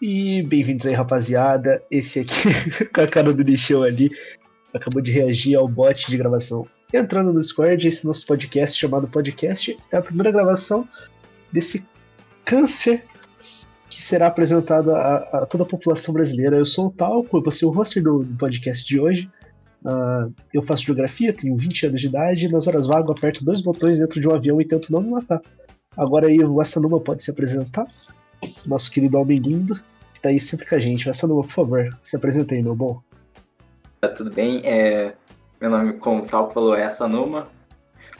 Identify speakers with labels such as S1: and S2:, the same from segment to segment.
S1: E bem-vindos aí, rapaziada. Esse aqui, com a cara do lixão ali, acabou de reagir ao bot de gravação. Entrando no Discord, esse nosso podcast chamado Podcast é a primeira gravação desse câncer que será apresentado a, a toda a população brasileira. Eu sou o Talco, eu vou ser o host do, do podcast de hoje. Uh, eu faço geografia, tenho 20 anos de idade, e nas horas vagas aperto dois botões dentro de um avião e tento não me matar. Agora aí o Assanuma pode se apresentar. Nosso querido homem lindo, que tá aí sempre com a gente. Assanuma, por favor, se apresente aí, meu bom.
S2: Tá tudo bem? É... Meu nome, como o Talco falou, é Assanuma.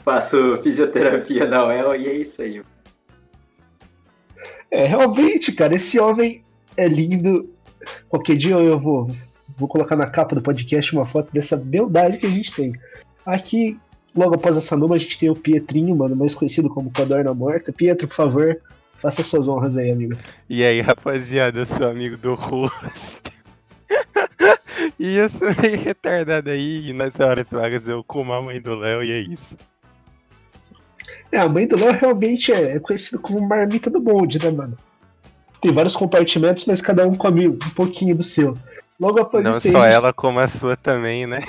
S2: Faço fisioterapia na UEL e é isso aí.
S1: É, realmente, cara, esse homem é lindo. Qualquer dia eu vou, vou colocar na capa do podcast uma foto dessa beldade que a gente tem. Aqui, logo após essa numa, a gente tem o Pietrinho, mano, mais conhecido como Codorna Morta. Pietro, por favor, faça suas honras aí, amigo.
S3: E aí, rapaziada, eu sou amigo do Rosto. e eu sou meio retardado aí, e nas horas vagas eu como a mãe do Léo e é isso.
S1: É, a mãe do Léo realmente é, é conhecida como marmita do bonde, né, mano? Tem vários compartimentos, mas cada um come um pouquinho do seu. Logo após
S3: Não
S1: isso
S3: só
S1: aí,
S3: ela, como a sua também, né?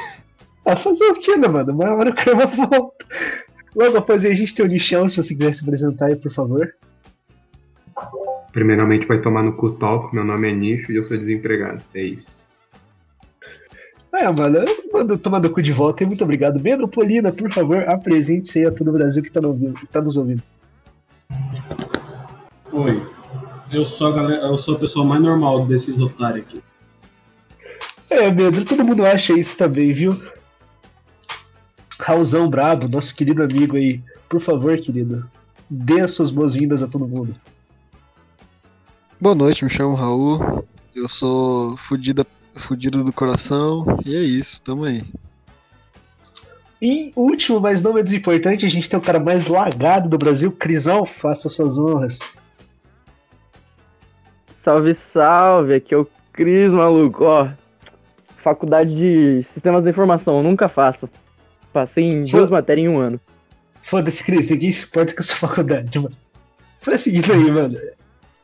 S1: Ah, fazer o que, né, mano? Uma hora o cara volta. Logo após aí a gente tem o Nichão, se você quiser se apresentar aí, por favor.
S4: Primeiramente vai tomar no cu talk, meu nome é Nicho e eu sou desempregado. É isso.
S1: É, mano, manda tomar no cu de volta e muito obrigado. Pedro Polina, por favor, apresente-se aí a todo o Brasil que tá, ouvindo, que tá nos ouvindo.
S5: Oi, eu sou a, galera, eu sou a pessoa mais normal desses otários aqui.
S1: É, Pedro, todo mundo acha isso também, viu? Raulzão Brabo, nosso querido amigo aí, por favor, querido, dê as suas boas-vindas a todo mundo.
S6: Boa noite, me chamo Raul. Eu sou fudida, fudido do coração. E é isso, tamo aí.
S1: E último, mas não menos importante, a gente tem o cara mais lagado do Brasil, Crisão, faça suas honras.
S7: Salve, salve, aqui é o Cris, maluco, ó. Faculdade de Sistemas da Informação, eu nunca faço. Passei em duas
S1: Fo-
S7: matérias em um ano.
S1: Foda-se, Cris, ninguém se importa com a sua faculdade, mano. Faz o seguinte aí, mano.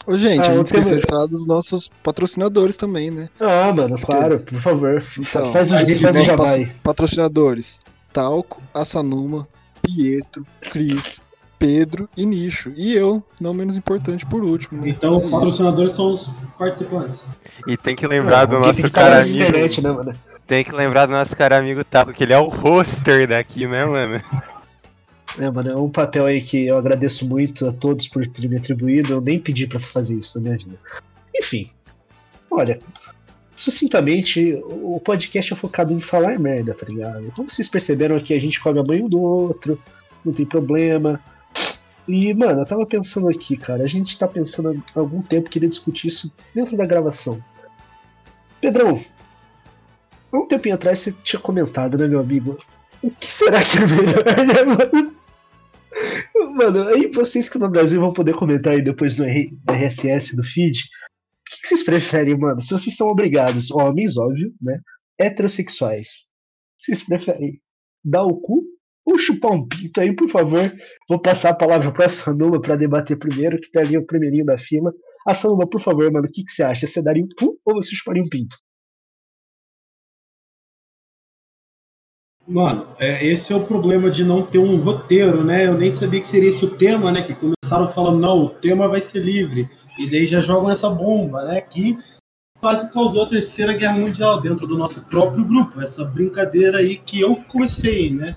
S6: Ô, gente,
S1: Ah,
S6: a gente esqueceu
S1: tenho-
S6: de falar dos nossos patrocinadores também, né?
S1: Ah, mano, claro, por favor.
S6: Então,
S1: faz o
S5: a
S1: faz
S5: gente
S1: o aí.
S6: patrocinadores: Talco, Assanuma, Pietro, Cris, Pedro e Nicho. E eu, não menos importante por último, né?
S5: Então,
S6: É
S5: os
S6: isso.
S5: patrocinadores são os participantes.
S3: E tem que lembrar do
S1: Alguém
S3: nosso
S1: tem que
S3: cara amigo.
S1: internet, né, mano?
S3: Tem que lembrar do nosso cara amigo Taco, que ele é o roster daqui, né, mano?
S1: É, mano, é um papel aí que eu agradeço muito a todos por terem me atribuído. Eu nem pedi pra fazer isso na minha vida. Enfim, olha, sucintamente, o podcast é focado em falar merda, tá ligado? Como vocês perceberam aqui, a gente come a mãe um do outro, não tem problema. E, mano, eu tava pensando aqui, cara, a gente tá pensando há algum tempo queria discutir isso dentro da gravação. Pedrão, há um tempinho atrás você tinha comentado, né, meu amigo? O que será que é melhor, né, mano? Mano, aí vocês que no Brasil vão poder comentar aí depois no RSS do feed. O que, que vocês preferem, mano? Se vocês são obrigados, homens, óbvio, né? Heterossexuais. Vocês preferem dar o cu ou chupar um pinto aí, por favor? Vou passar a palavra pra Sanuma pra debater primeiro, que tá ali o primeirinho da fila. A Sanuma, por favor, mano, o que, que você acha? Você daria um cu ou você chuparia um pinto?
S5: Mano, é, esse é o problema de não ter um roteiro, né? Eu nem sabia que seria esse o tema, né? Que começaram falando, não, o tema vai ser livre. E daí já jogam essa bomba, né? Que quase causou a terceira guerra mundial dentro do nosso próprio grupo. Essa brincadeira aí que eu comecei, né?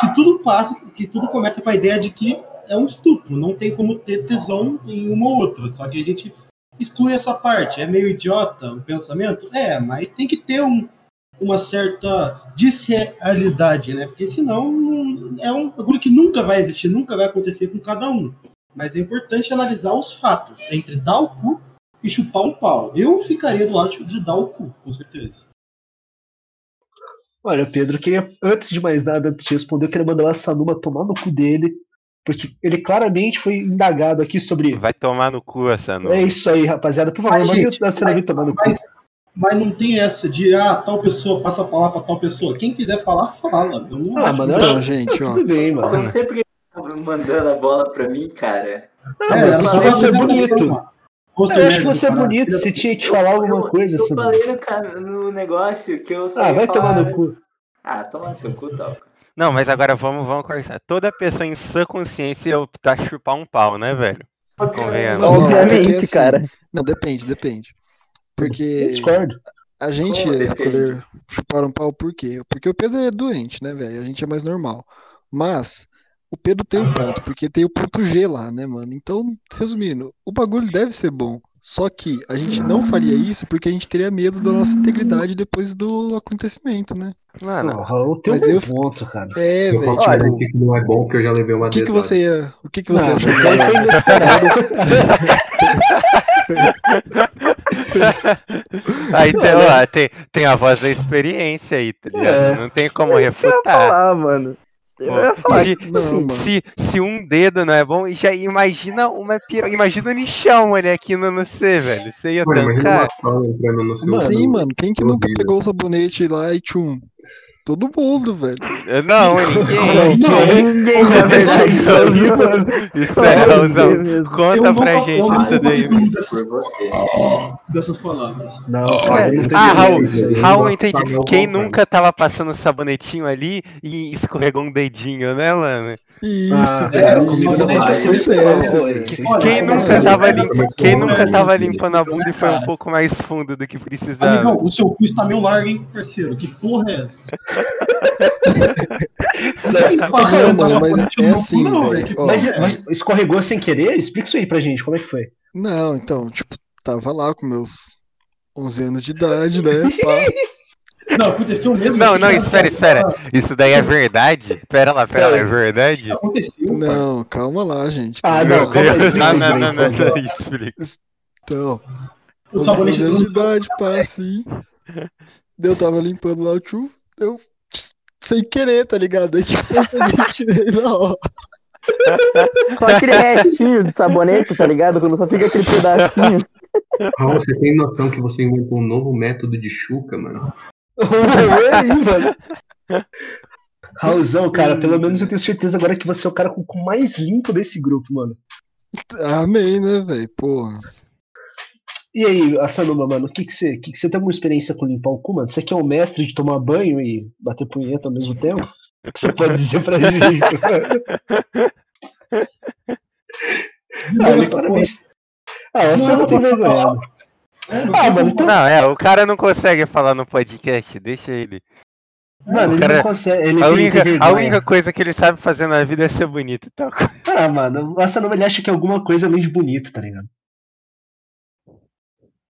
S5: Que tudo passa, que tudo começa com a ideia de que é um estupro, não tem como ter tesão em uma ou outra. Só que a gente exclui essa parte. É meio idiota o pensamento? É, mas tem que ter um, uma certa desrealidade, né? Porque senão não- é um bagulho que nunca vai existir, nunca vai acontecer com cada um. Mas é importante analisar os fatos entre dar o cu e chupar um pau. Eu ficaria do lado de dar o cu, com certeza.
S1: Olha, Pedro, queria, antes de mais nada, antes de responder, eu queria mandar o Sanuma tomar no cu dele, porque ele claramente foi indagado aqui sobre.
S3: Vai tomar no cu essa
S1: É isso aí, rapaziada. Por favor,
S5: Mas,
S1: mande o Sanuma tomar no cu.
S5: Mas, mas não tem essa de, ah, tal pessoa passa a palavra pra tal pessoa. Quem quiser falar, fala. Eu não
S1: Ah, mano,
S5: que-
S6: Então, gente, ó.
S1: Tudo bem, mano.
S2: Não sei porque tá mandando a bola pra mim, cara.
S1: Ah,
S5: É, era só
S1: é
S5: uma
S1: bonito.
S5: mano.
S1: Eu acho que você é bonito, você tinha que falar alguma
S2: Eu-
S1: coisa,
S2: Eu
S1: Samu.
S2: falei no, ca- no negócio que eu só
S1: Ah,
S2: ia
S1: vai
S2: falar...
S1: tomar no cu.
S2: Ah, toma no seu cu, Talco.
S3: Não, mas agora vamos, vamos conversar. Toda pessoa em sã consciência ia optar chupar um pau, né, velho?
S6: Não, não,
S7: Obviamente,
S6: porque assim,
S7: cara.
S6: Não, depende, depende. Porque
S1: discordo.
S6: a gente
S2: Como
S6: escolher chupar um pau por quê? Porque o Pedro é doente, né, velho? A gente é mais normal. Mas o Pedro tem um ponto, porque tem o ponto G lá, né, mano? Então, resumindo, o bagulho deve ser bom. Só que a gente não faria isso porque a gente teria medo da nossa integridade depois do acontecimento, né?
S3: Mano,
S1: Não, Raul tem um
S6: Mas
S1: bom
S6: eu-
S1: ponto, cara.
S6: É, velho.
S4: posso
S7: olha-
S4: garantir que não é bom porque eu já levei uma
S6: O que, que você ia. O que, que você
S1: Não, foi inesperado.
S3: aí tem, ó, tem, tem a voz da experiência aí, tá ligado?
S1: É.
S3: Não tem como
S7: É isso que eu ia
S3: refutar.
S7: falar, mano. Eu
S3: Pô,
S7: ia falar
S3: se,
S7: que,
S6: Não, mano.
S3: se, se um dedo não é bom, já imagina uma piro... Imagina o nichão ali aqui no, no C, velho. Você ia
S4: Mano,
S3: tancar.
S1: Mano,
S6: Sim, mano. Quem que nunca pegou o sabonete lá e tchum? Todo mundo, velho.
S3: Não, ninguém.
S7: ninguém, na verdade,
S1: Isso
S7: só
S1: aí,
S7: viu-
S1: mano.
S3: Espera,
S7: só você
S3: Raulzão.
S7: mesmo.
S3: Conta pra gente
S5: eu
S3: isso daí.
S2: Por você.
S5: dessas palavras.
S1: Não, cara, não tô
S3: Ah, Raul. Raul,
S4: Não,
S3: entendi.
S4: tá
S3: Quem
S4: cara.
S3: nunca tava passando sabonetinho ali e escorregou um dedinho, né, mano?
S6: Isso,
S1: Ah, cara,
S6: isso, é, velho.
S1: Vocês
S5: Olha,
S3: Quem
S5: mas
S3: nunca
S5: essa-
S3: tava, limpa, quem nunca tava limpando a bunda e foi um pouco mais fundo do que precisava?
S5: Amigão, o seu cu está meio largo, hein, parceiro? Que porra é essa?
S1: Não,
S6: mano, mas é
S5: no cu,
S6: assim,
S1: Mas,
S5: é
S1: mas escorregou sem querer? Explica isso aí pra gente, como é que foi?
S6: Não, então, tipo, tava lá com meus 11 anos de idade, né? pá.
S5: Não, aconteceu mesmo.
S3: Não, não, espera,
S5: era-
S3: espera. Isso daí é verdade? Pera lá, pera lá, é verdade?
S5: Aconteceu, parceiro.
S6: Não, calma lá, gente.
S1: Ah, não,
S3: Deus, não, não, não, não,
S1: então.
S3: não, explica.
S6: Então,
S5: O sabonete
S6: 11 anos de idade, pá, assim. Eu tava limpando lá o tchu, eu sem querer, tá ligado? Aí que eu tirei na hora.
S7: Só aquele restinho de sabonete, tá ligado? Quando só fica aquele pedacinho.
S4: Raul, você tem noção que você inventou um novo método de chuca, mano?
S1: Aí, mano. Raulzão, cara, pelo menos eu tenho certeza agora que você é o cara com o cu mais limpo desse grupo, mano.
S6: Amei, né, velho? Porra.
S1: E aí, Assanuma, mano, o que que você, que que você tem alguma experiência com limpar o cu, mano? Você que é o mestre de tomar banho e bater punheta ao mesmo tempo? O que você pode dizer pra gente? ah, mas parabéns. Ah, você
S5: Não,
S1: não tem vergonha.
S5: É, não
S1: Ah, mano, então-
S3: Não, é, o cara não consegue falar no podcast, deixa ele.
S1: Mano, ele
S3: cara-
S1: não consegue. Ele
S3: A única, a única coisa que ele sabe fazer na vida é ser bonito. Então,
S1: Ah, mano, o Assanuma ele acha que é alguma coisa além de bonito, tá ligado?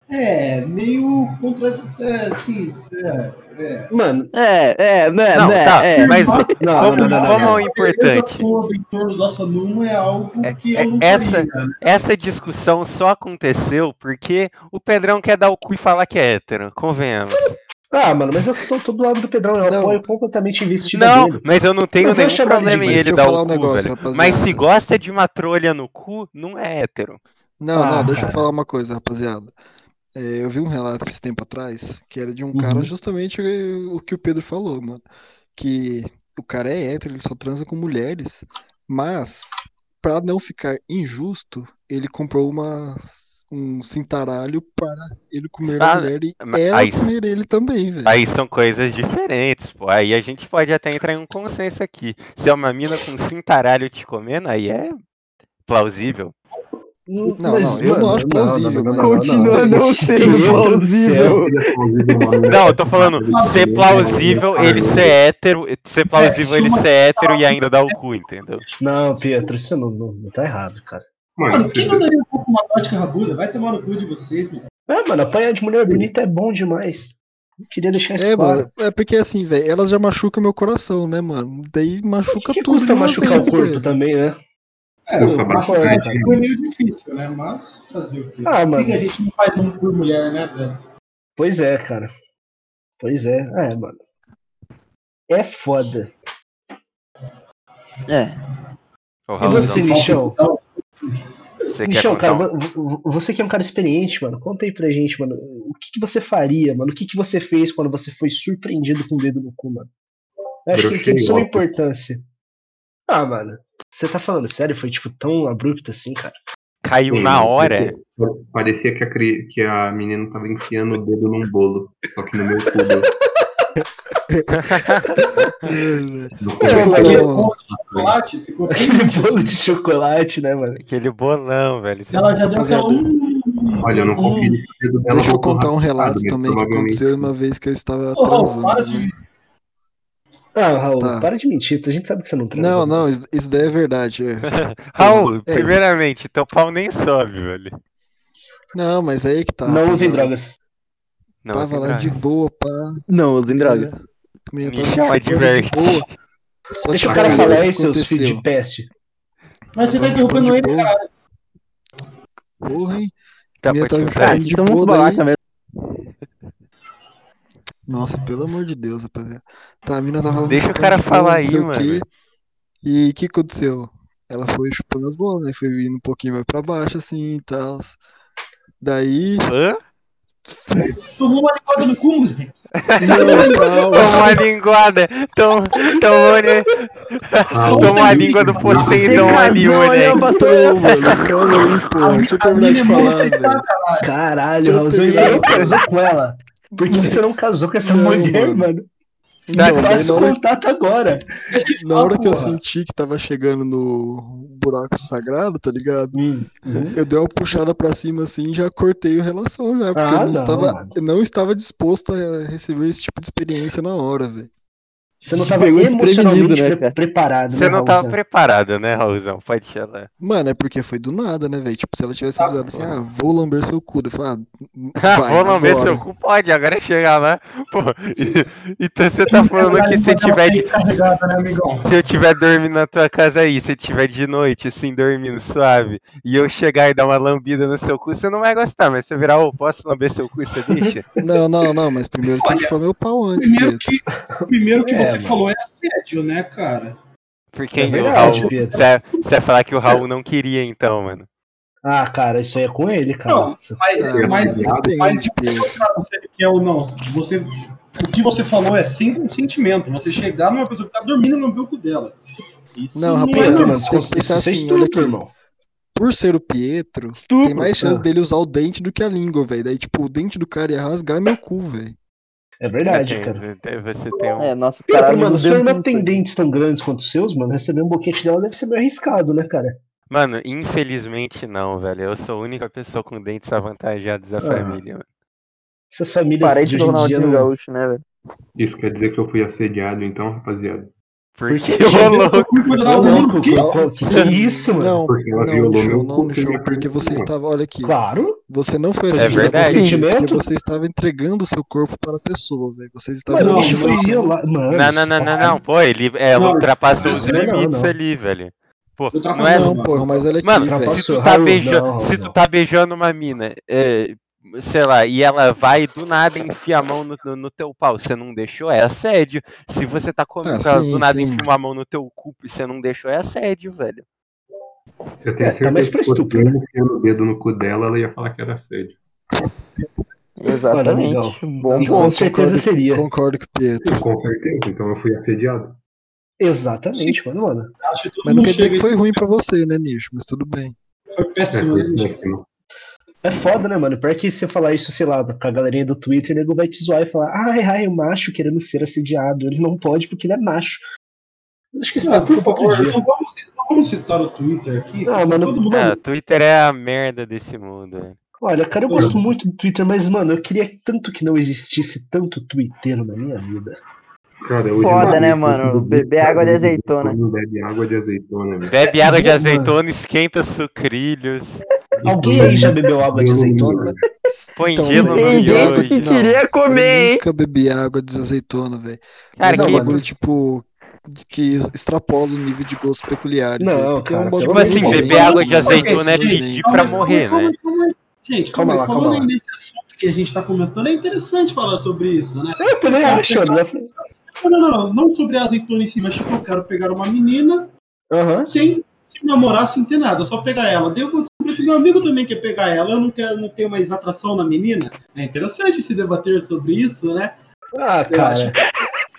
S5: É, meio contraditório. É, sim. É, é.
S1: Mano,
S7: É, é, né,
S3: Não,
S7: né,
S3: tá,
S7: é.
S3: mas
S1: não,
S3: vamos,
S1: não, não, não,
S3: vamos
S1: não.
S3: ao importante.
S5: em torno é algo
S3: É-
S5: que
S3: é-
S5: eu não
S3: essa-
S5: né?
S3: Essa discussão só aconteceu porque o Pedrão quer dar o cu e falar que é hétero, convenhamos.
S1: Ah, mano, mas eu tô, tô do lado do Pedrão, eu
S6: Não.
S1: apoio completamente a investida
S3: Não,
S1: dele.
S3: mas eu não tenho nenhum problema em ele
S6: Deixa eu
S3: dar
S6: falar
S3: o
S6: um
S3: cu,
S6: negócio.
S3: Mas se gosta de uma trolha no cu, não é hétero.
S6: Não,
S1: Ah,
S6: não, deixa
S1: cara.
S6: eu falar uma coisa, rapaziada. É, eu vi um relato esse tempo atrás que era de um
S1: Uhum.
S6: cara justamente o que o Pedro falou, mano. Que o cara é hétero, ele só transa com mulheres, mas pra não ficar injusto, ele comprou uma, um cintaralho para ele comer
S3: Ah,
S6: a mulher e ela
S3: aí-
S6: comer ele também, velho.
S3: Aí são coisas diferentes, pô. Aí a gente pode até entrar em um consenso aqui. Se é uma mina com cintaralho te comendo, aí é plausível.
S1: Não,
S6: Não, não, eu não acho plausível,
S7: Continua não sendo plausível.
S3: Não, eu tô falando ser plausível ele ser hétero, ser plausível ele ser hétero e ainda dar o cu, entendeu?
S1: Não, Pietro, isso não, não, não tá errado, cara.
S5: Mano, quem
S4: você-
S5: mandaria um pouco uma tática rabuda? Vai tomar no cu de vocês, mano.
S1: É, mano, apanhar de mulher bonita é bom demais. Eu queria deixar isso
S6: É,
S1: claro.
S6: mano, é porque assim, velho, elas já machucam meu coração, né, mano? Daí machuca
S1: que, que
S6: tudo
S1: custa machucar
S6: vez,
S1: o corpo
S6: velho.
S1: também, né?
S5: É,
S4: Nossa,
S5: o machucar
S4: bastante,
S5: é meio difícil, né? Mas fazer o quê?
S1: Ah, mano.
S5: que que a gente não faz um por mulher, né, velho?
S1: Pois é, cara. Pois é. É, mano. É foda.
S7: É.
S3: Ô,
S1: E você, Michão?
S5: Então,
S3: você
S1: Michão, cara,
S3: um...
S1: vo- vo- você que é um cara experiente, mano, conta aí pra gente, mano. O que, que você faria, mano? O que, que você fez quando você foi surpreendido com o dedo no cu, mano? Eu acho que
S4: Brochei
S1: tem de suma
S4: logo.
S1: importância. Ah, mano. Você tá falando sério? Foi, tipo, tão abrupto assim, cara?
S3: Caiu
S4: Sim,
S3: na hora?
S4: Parecia que a, cri- que a menina tava enfiando o dedo num bolo. Só que no meu cu. No
S5: Pô,
S4: começo.
S5: aquele bolo de chocolate ficou
S1: Aquele bolo de chocolate, né, mano?
S3: Aquele bolão, velho.
S5: Ela já deu aquela. Hum,
S4: Olha, eu não
S5: hum.
S4: conferi se o dedo dela
S6: Deixa eu contar um relato também que aconteceu uma vez que eu estava
S5: Raul, para de.
S1: Ah, Raul,
S6: Tá.
S1: para de mentir, a gente sabe que você não transa.
S6: Não, não, isso, daí é verdade. é.
S3: Raul,
S6: É.
S3: primeiramente, teu pau nem sobe, velho.
S6: Não, mas aí que tá.
S1: Não usem drogas.
S3: Não,
S6: Tava lá
S3: droga.
S6: de boa, pá.
S7: Não, usem drogas.
S3: Me chama de verde.
S6: boa. Só
S1: Deixa o cara falar aí, seus filhos de peste.
S5: Mas você tá interrompendo ele,
S6: de boa.
S5: cara.
S6: Porra, hein?
S3: Tá,
S6: minha tava.
S7: Ah,
S6: chupando
S7: vocês
S6: de
S7: são uns
S6: boa
S7: babaca mesmo.
S6: Nossa, pelo amor de Deus, rapaziada. Tá, a mina me
S3: Deixa o cara falar
S6: não
S3: aí,
S6: o quê.
S3: mano.
S6: E o que aconteceu? Ela foi chupando as bolas, né? Foi indo um pouquinho mais pra baixo, assim e tal. Daí.
S3: Hã?
S5: Tomou uma limpada no cu, moleque.
S6: Não, calma.
S3: Tomou a linguada. Tom, tomou, né? Tomou a língua do Poseidon ali, moleque.
S7: passou
S6: mano, calma aí, pô. Deixa eu terminar de falar, velho.
S1: Caralho, Raulzão, você não casou com ela. Por que você não casou com essa
S6: Não,
S1: mulher,
S6: mano.
S1: mano?
S3: Tá,
S6: Então, daí
S1: Faça
S6: na
S1: o
S6: hora,
S1: contato agora.
S6: na hora que eu senti que tava chegando no buraco sagrado, tá ligado?
S1: Hum, uhum.
S6: Eu dei uma puxada pra cima assim e já cortei a relação já, porque
S1: Ah,
S6: eu não,
S1: não,
S6: estava, não estava disposto a receber esse tipo de experiência na hora, velho.
S1: Você não estava emocionalmente
S7: né,
S1: pre- preparado,
S3: Você
S1: né,
S3: não tava
S1: Raulzão?
S3: preparado, né, Raulzão? Pode falar.
S6: Mano, é porque foi do nada, né, velho? Tipo, se ela tivesse avisado assim, ah, vou lamber seu cu, eu falei, ah,
S3: Ah,
S6: vai,
S3: vou lamber
S6: agora.
S3: seu cu, pode, agora é chegar lá. Pô, e- então você tá falando que se tiver de,
S5: né,
S3: se eu tiver dormindo na tua casa aí, se tiver de noite, assim, dormindo suave, e eu chegar e dar uma lambida no seu cu, você não vai gostar, mas se eu virar, ô, posso lamber seu cu, você deixa?
S6: Não, não, não, mas primeiro você tem que
S5: Olha,
S6: chupar meu pau antes,
S5: Primeiro que, primeiro que
S1: É,
S5: você
S1: mano.
S5: falou é assédio, né, cara?
S3: Porque
S1: É
S3: o
S1: verdade,
S3: Raul,
S1: Pedro.
S3: você você vai falar que o Raul não queria, então, mano.
S1: Ah, cara, isso aí é com ele, cara.
S5: Não, Mas,
S6: Ah,
S5: mas, mas ele quer ou não, você, o que você falou é sem consentimento. Você chegar numa pessoa que tá dormindo no bico dela. Isso
S6: Não,
S5: é
S6: rapaz,
S5: normal.
S1: mano,
S6: você
S1: isso, é
S6: assim, olha aqui.
S1: irmão.
S6: Por ser o Pietro,
S7: Estupro.
S6: tem mais chance
S1: Ah.
S6: dele usar o dente do que a língua, velho. Daí, tipo, o dente do cara ia rasgar meu cu, velho.
S1: É verdade,
S3: Tem-
S1: cara.
S3: tem- Você tem um.
S7: É, nossa,
S1: Pedro,
S7: caralho,
S1: mano, irmã
S7: do
S1: tem dentes tão grandes quanto os seus, mano. Receber um boquete dela deve ser meio arriscado, né, cara?
S3: Mano, infelizmente não, velho. Eu sou a única pessoa com dentes avantajados da
S1: Ah.
S3: família, mano.
S1: Essas famílias
S7: Parente
S1: de
S7: Ronaldinho
S1: não...
S7: Gaúcho, né, velho?
S4: Isso quer dizer que eu fui assediado, então, rapaziada.
S3: Porque
S1: que
S3: ô
S1: chegou
S3: louco.
S5: Eu fui cuidar
S1: Ô,
S5: do menino,
S1: louco,
S5: que-
S1: que, que, que isso, mano?
S6: Não,
S4: Porque ela
S6: não,
S4: violou meu
S6: não,
S4: minha
S6: porque você estava, olha aqui,
S1: Claro.
S6: Você não foi
S3: É verdade.
S6: porque você estava entregando o seu corpo para a pessoa, velho. Vocês estavam
S5: não, não,
S3: Não, não, não, não, não. Pô, ele é,
S5: Não,
S3: ultrapassou os limites
S1: não.
S3: ali, velho. Pô, não é.
S6: Não, porra, mas olha aqui,
S3: Mano,
S6: velho.
S3: se tu tá beijando,
S1: não,
S3: se tu tá beijando uma mina, é, sei lá, e ela vai do nada enfia a mão no, no, no teu pau, você não deixou, é assédio. Se você tá comendo
S6: Ah,
S3: com ela,
S6: sim,
S3: do nada
S6: sim.
S3: enfia uma mão no teu cu e você não deixou, é assédio, velho.
S4: Eu tenho
S1: É, tá mais
S4: certeza
S1: pra
S4: que se
S1: estupro,
S4: eu o dedo no cu dela, ela ia falar que era assédio.
S7: Exatamente. Bom
S1: E
S6: Não,
S1: com certeza
S6: concordo-
S1: seria.
S6: Concordo com o Pietro.
S4: Com certeza, então eu fui assediado.
S1: Exatamente, mano, mano.
S5: Acho que todo
S6: Mas não quer dizer que
S5: a
S6: foi ruim pra você, né, Nicho? Mas tudo bem.
S5: Foi
S4: É,
S5: péssimo, né, bicho?
S4: péssimo.
S1: É foda, né, mano? Pior que você falar isso, sei lá, com a galerinha do Twitter, o nego vai te zoar e falar, ai, ai, o macho querendo ser assediado. Ele não pode porque ele é macho. Acho que isso
S5: Ah, por favor, não vamos, não vamos citar o Twitter aqui.
S1: Ah,
S5: porque
S1: mano,
S5: todo mundo
S3: o Twitter é a merda desse mundo.
S1: Olha, cara, eu gosto muito do Twitter, mas, mano, eu queria tanto que não existisse tanto twitteiro na minha vida.
S4: Cara, hoje
S7: Foda,
S4: eu-
S7: né,
S4: eu-
S7: mano?
S4: eu-
S7: Beber água de azeitona.
S4: Bebe água de azeitona, velho.
S3: Bebe água de azeitona, esquenta sucrilhos,
S1: Alguém aí já bebeu água de azeitona?
S3: põe
S6: Então,
S3: gelo no
S6: Tem
S7: gente que
S6: Não,
S7: queria comer,
S6: eu
S7: hein?
S6: nunca bebi água de azeitona, velho.
S3: Cara,
S6: Mas é
S3: que-
S6: bagulho, tipo, que extrapola o nível de gostos peculiares.
S1: Não,
S6: velho, porque é um
S1: cara,
S6: bagulho
S3: Tipo assim, beber água de azeitona é
S5: Gente,
S3: pedir pra
S5: aí,
S3: morrer,
S5: calma
S3: né?
S5: aí, calma aí. Gente,
S1: Calma
S5: calma, aí.
S1: lá,
S5: Falando
S1: calma
S5: aí nesse assunto que a gente tá comentando, é interessante falar sobre isso, né?
S1: Eu também acho, né?
S5: Não, não, não, não sobre a azeitona em si, mas tipo, eu quero pegar uma menina
S1: Aham.
S5: sem, sem namorar, sem ter nada, só pegar ela. Daí eu vou descobrir que meu amigo também quer pegar ela, eu não quero não tenho mais atração na menina. É interessante se debater sobre isso, né?
S1: Ah,
S5: Eu
S1: cara.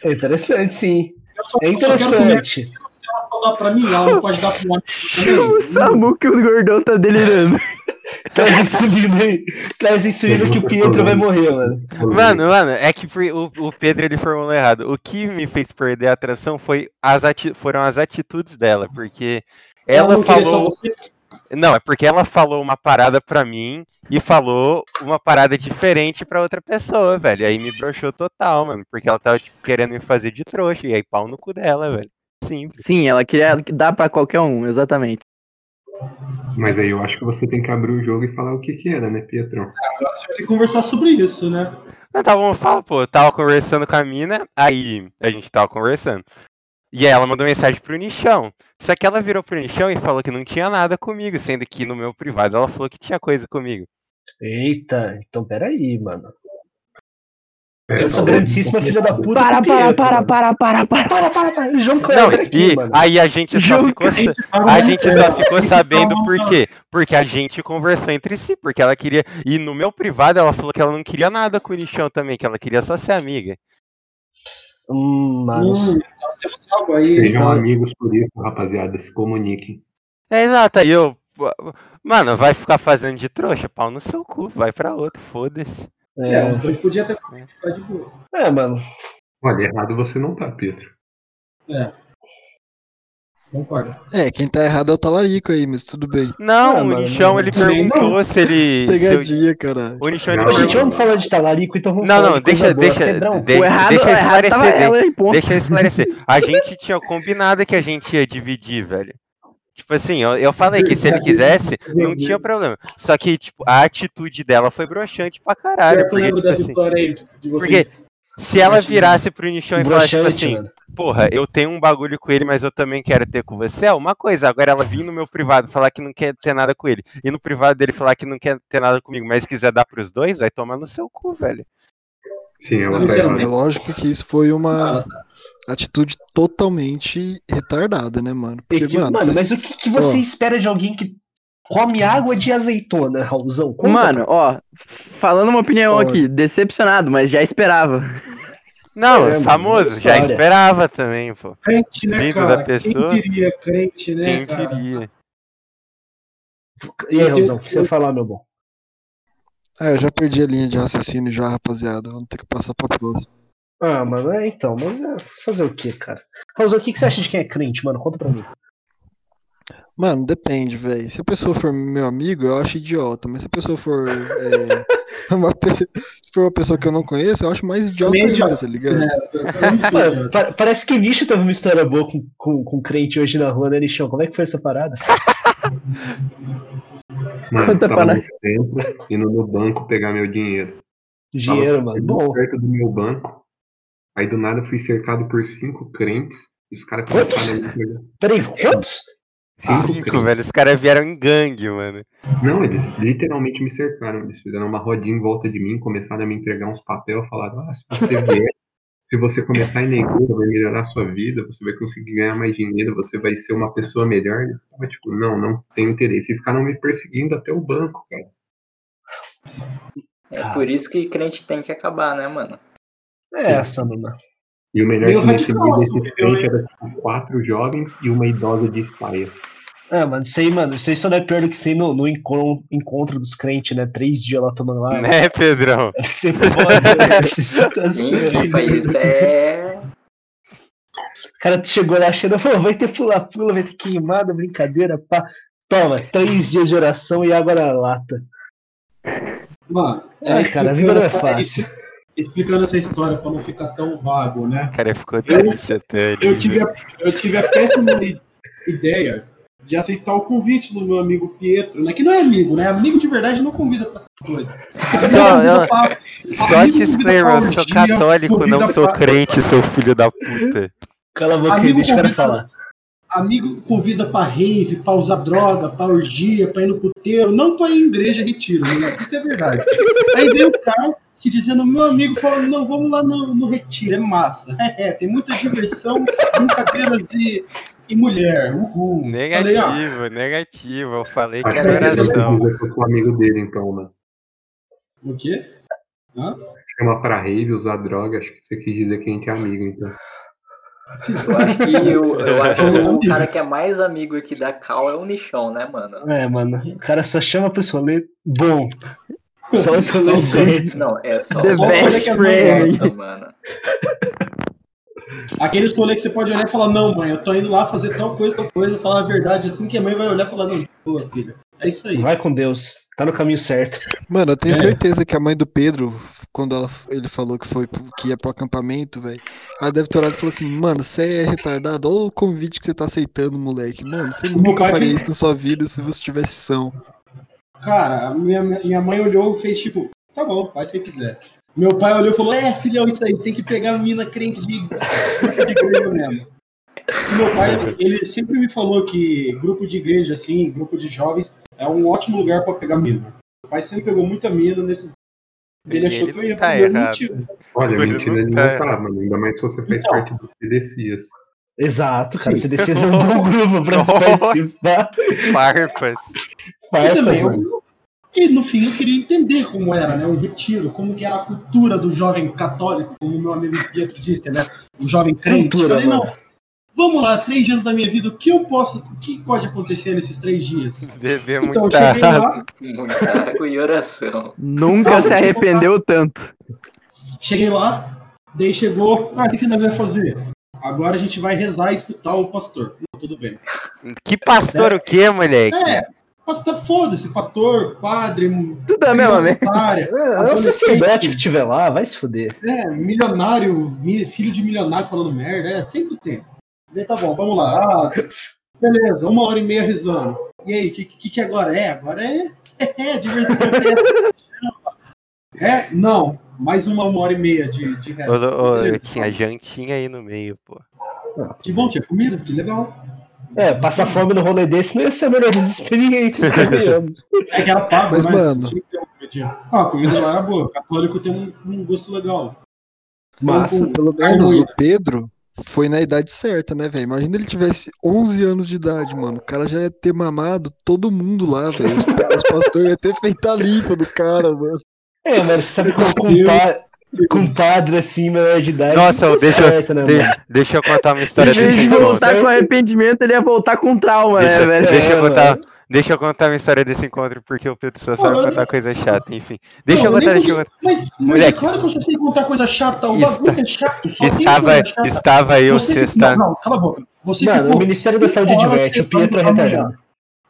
S1: É interessante, sim.
S5: Só,
S1: É
S5: comer
S1: interessante.
S5: se ela só dá pra mim, ela não pode dar pra um.
S7: O Samu que o gordão tá delirando.
S1: Traz insulina aí. Traz insulina que o Pietro vai morrer, mano.
S3: Mano, mano, é que o, o Pedro ele formulou errado. O que me fez perder a atração foi as ati- foram as atitudes dela, porque ela falou.
S5: você.
S3: Não, é porque ela falou uma parada pra mim e falou uma parada diferente pra outra pessoa, velho. Aí me broxou total, mano. Porque ela tava, tipo, querendo me fazer de trouxa. E aí pau no cu dela, velho. Simples.
S7: Sim, ela queria dar pra qualquer um, exatamente.
S4: Mas aí eu acho que você tem que abrir o jogo e falar o que que era, né, Pietrão?
S5: Agora você vai ter que conversar sobre isso, né?
S3: Não, tá bom, fala, pô. Eu tava conversando com a mina, aí a gente tava conversando. E aí ela mandou mensagem pro Nichão. Só que ela virou pro Nichão e falou que não tinha nada comigo, sendo que no meu privado ela falou que tinha coisa comigo.
S1: Eita, então peraí, mano. Essa
S4: falou
S1: grandíssima filha da puta.
S7: Para, para, para, para, para, para.
S1: Para, para, para. João
S3: Não,
S1: Kleber aqui,
S3: e
S1: mano.
S3: aí a gente só
S7: Jogo
S3: ficou, a gente só ficou sabendo por quê? Porque a gente conversou entre si, porque ela queria. E no meu privado ela falou que ela não queria nada com o Nichão também, que ela queria só ser amiga.
S1: Hum, mas.
S5: Hum, então temos algo aí.
S4: Sejam
S5: então-
S4: amigos por isso, rapaziada. Se comuniquem.
S3: É exato, aí eu. Mano, vai ficar fazendo de trouxa? Pau no seu cu, vai pra outro, foda-se.
S5: É,
S1: É,
S5: os dois podiam de boa.
S1: é, mano.
S4: Olha, errado você não tá, Pietro.
S5: É. Concordo.
S6: É, quem tá errado é o talarico aí, mas tudo bem.
S3: Não,
S1: Ah,
S3: o
S1: mano,
S3: Nichão ele
S5: não
S3: perguntou se ele. se eu-
S6: Pegadinha, caralho.
S3: O Nichão ele
S4: Não,
S1: gente, vamos falar de talarico, então vamos
S3: Não,
S1: falar
S3: não, deixa,
S1: boa.
S3: deixa, de-
S7: O errado,
S3: deixa
S7: o
S3: eu
S7: errado tava
S3: esclarecer.
S7: ela.
S3: Deixa eu esclarecer. A gente tinha combinado que a gente ia dividir, velho. Tipo assim, eu, eu falei que se ele quisesse, não tinha problema. Só que, tipo, a atitude dela foi broxante pra caralho.
S5: Eu
S3: Porque,
S5: lembro
S3: tipo
S5: dessa
S3: assim,
S5: história aí de
S3: porque
S5: vocês.
S3: Se ela virasse pro Nichão e falasse, tipo assim, porra, eu tenho um bagulho com ele, mas eu também quero ter com você, é uma coisa. Agora ela vir no meu privado falar que não quer ter nada com ele, e no privado dele falar que não quer ter nada comigo, mas quiser dar pros dois, vai tomar no seu cu, velho.
S4: Sim, ela
S6: Não, sim,
S4: errada.
S6: é lógico que isso foi uma
S5: Ah,
S6: atitude totalmente retardada, né, mano? Porque,
S1: que-
S6: mano,
S1: mano,
S6: cê-
S1: mas o que, que você
S6: Ó.
S1: espera de alguém que come água de azeitona, Raulzão? Conta
S7: Mano,
S1: pra-
S7: ó, falando uma opinião
S6: Olha.
S7: aqui, decepcionado, mas já esperava.
S3: Não,
S1: É, mano,
S3: famoso, já esperava também, pô.
S5: crente, né,
S3: Vindo
S5: cara?
S3: da pessoa.
S5: Quem queria crente, né,
S3: Quem
S5: cara?
S3: queria?
S1: E aí, Raulzão, o que você ia falar, meu bom?
S6: Ah, eu já perdi a linha de raciocínio já, rapaziada. Vamos ter que passar pra próxima.
S1: Ah, mano, é então, mas é fazer o que, cara? Raulzão, o que, que você acha de quem é crente, mano? Conta pra mim.
S6: Mano, depende, velho. Se a pessoa for meu amigo, eu acho idiota. Mas se a pessoa for. é, uma pe- Se for uma pessoa que eu não conheço, eu acho mais idiota
S5: Também é
S6: ainda,
S5: idiota.
S6: tá ligado?
S5: É, eu- eu não sei,
S1: Mano, pa- parece que o Nicho teve uma história boa com, com, com crente hoje na rua, né, Nichão? Como é que foi essa parada?
S4: Mano,
S7: Conta
S4: tava
S7: pra
S4: no centro, indo no banco pegar meu dinheiro.
S1: Dinheiro,
S4: Tava
S1: mano. Bom.
S4: perto do meu banco. Aí do nada fui cercado por cinco crentes. E os caras começaram a me pegar.
S1: Peraí, quantos?
S4: Cinco
S3: Cinco, velho. Os caras vieram em gangue, mano.
S4: Não, eles literalmente me cercaram. Eles fizeram uma rodinha em volta de mim, começaram a me entregar uns papéis, falaram, ah, se você vier, se você começar em negócio, vai melhorar a sua vida, você vai conseguir ganhar mais dinheiro, você vai ser uma pessoa melhor. Eu tava tipo, não, não tenho interesse. E ficaram me perseguindo até o banco, cara.
S2: É por isso que crente tem que acabar, né, mano?
S1: É essa, mano.
S4: E o melhor
S5: Meio
S4: é que nesse
S5: radical,
S4: meio desses
S5: assim,
S4: crentes era tipo quatro jovens e uma idosa de saia.
S1: Ah, mano, isso aí, mano, isso aí só não é pior do que isso aí no, no encon- encontro dos crentes, né? Três dias lá tomando lá.
S3: Né, Pedrão?
S1: Deve ser foda, né?
S2: Isso é.
S1: O cara chegou lá achando, pô, vai ter pula-pula, vai ter queimada, brincadeira, pá. Toma, três dias de oração e água na lata.
S5: Mano,
S1: Ai, cara, a vida não é
S5: essa-
S1: fácil.
S5: Explicando essa história pra não ficar tão vago, né?
S3: Cara ficou ali.
S5: Eu tive a, eu tive a péssima ideia de aceitar o convite do meu amigo Pietro, né? Que não é amigo, né? Amigo de verdade não convida pra essas coisas.
S3: Só, eu-
S5: pra-
S3: Só disclaimer, eu sou
S5: orgia,
S3: católico, não sou
S5: pra-
S3: crente, seu filho da puta.
S1: Cala a boca aí, deixa o cara falar.
S5: Amigo convida pra rave, pra usar droga, pra orgia, pra ir no puteiro, não pra ir em igreja retiro, né? Isso é verdade. Aí vem o cara se dizendo, meu amigo, falando, não, vamos lá no, no retiro, é massa. É, é, tem muita diversão, brincadeiras e, e mulher. Uhul. Falei, ó,
S3: Negativo, negativo. Eu falei que era
S5: que
S3: oração.
S4: eu sou amigo dele, então, mano.
S5: o quê? Hã?
S4: Chama pra rave, usar droga, acho que você quis dizer que a gente é amigo, então.
S2: Eu acho que, eu, eu acho que o cara que é mais amigo aqui da Cal é o Nichão, né, mano?
S1: É, mano, o cara só chama a pessoa ler, Bom. Só os certos.
S2: Não, é só
S7: The
S2: só
S7: best friend.
S2: gosta, mano.
S5: Aquele escolher que você pode olhar e falar, não, mãe, eu tô indo lá fazer tal coisa, tal coisa, falar a verdade assim que a mãe vai olhar e falar, não, boa, filha. É isso aí.
S1: Vai com Deus. Tá no caminho certo.
S6: Mano, eu tenho
S5: É.
S6: certeza que a mãe do Pedro, quando ela, ele falou que foi que ia pro acampamento, velho, ela deve ter olhado e falou assim, mano, você é retardado, olha o convite que você tá aceitando, moleque. Mano, você
S5: Meu
S6: nunca faria
S5: fez-
S6: isso na sua vida se você tivesse são.
S5: Cara, minha, minha mãe olhou e fez tipo, tá bom, faz se quiser. Meu pai olhou e falou, é, filhão, isso aí, tem que pegar a mina crente de de igreja mesmo. Meu pai, ele sempre me falou que grupo de igreja, assim, grupo de jovens, é um ótimo lugar pra pegar mina. Meu pai sempre pegou muita mina nesses. Ele achou
S3: Ele
S5: que eu ia
S3: tá
S5: pro mesmo
S3: errado.
S5: motivo.
S4: Olha,
S3: Ele
S4: mentira
S3: não tá-
S4: tá, mano. Ainda mais se você faz
S5: Então.
S4: parte dos CDCias.
S1: Exato, cara.
S5: Sim.
S1: CDC é um bom grupo pra se participar.
S3: Farpas.
S5: E
S1: Farpas,
S5: também,
S1: mano.
S5: eu, e no fim eu queria entender como era, né? Um retiro, como que era a cultura do jovem católico, como o meu amigo Pietro disse, né? O jovem crente.
S1: Cultura,
S5: eu falei, não. Vamos lá, três dias da minha vida, o que eu posso. O que pode acontecer nesses três dias?
S3: Beber
S5: Então, eu
S3: muita
S5: cheguei lá,
S2: e oração.
S7: Nunca se arrependeu tanto.
S5: cheguei lá, daí chegou. Ah, o que, nós vamos fazer? Agora a gente vai rezar e escutar o pastor. Não, tudo bem.
S3: Que pastor o quê, moleque?
S5: É, pastor, foda-se, pastor, padre,
S7: Tudo é merda.
S5: criança
S1: É, é o
S5: Adolescente.
S1: sacerdote que tiver lá, vai se fuder.
S5: É, milionário, mi- filho de milionário falando merda, é, sempre tem. Daí tá bom, vamos lá. Ah, beleza, uma hora e meia rezando. E aí, o que, que, que agora é? Agora é, é, diversão. É? Não, mais uma, uma hora e meia de, de
S3: ô, eu tinha jantinha aí no meio, pô.
S5: Que bom, tinha comida, que legal.
S1: É, passar fome no rolê desse não ia ser a melhor das experiências, convenhamos.
S5: É que era pago,
S6: Mas,
S5: né?
S6: mano-
S5: Tinha que ter uma comidinha. Ah, a comida lá era boa. Católico tem um, um gosto legal.
S1: Massa.
S6: Pelo menos o. Pedro foi na idade certa, né, velho? Imagina ele tivesse 11 anos de idade, mano. O cara já ia ter mamado todo mundo lá, velho. Os, pa- os pastores iam ter feito a limpa do cara, mano.
S1: É, mano, você sabe que um
S5: Meu
S1: compa- compadre assim, maior de idade.
S3: Nossa,
S1: não
S3: deixa,
S1: certo, né,
S3: de-
S1: mano?
S3: deixa eu contar uma história
S7: Em vez de voltar com arrependimento, ele ia voltar com trauma,
S3: Deixa,
S7: né, velho?
S3: deixa eu
S1: É,
S3: contar,
S1: mano.
S3: Deixa eu contar uma história desse encontro, porque o Pedro só
S5: Pô,
S3: sabe
S5: eu
S3: contar
S5: nem-
S3: coisa chata, enfim. Deixa eu
S5: Não,
S3: contar,
S5: nem
S3: deixa eu contar.
S5: Mas, mas é
S3: Moleque.
S5: claro que eu já sei contar coisa chata. O
S3: Está-
S5: bagulho é chato. Só tem
S3: Estava,
S5: coisa chata.
S3: estava eu
S5: Você
S3: sexta.
S5: ficou, não, não, cala a boca. Você
S1: Mano,
S5: ficou
S1: o Ministério da
S5: cinco
S1: Saúde
S5: horas
S1: adverte, o Pietro é retardado.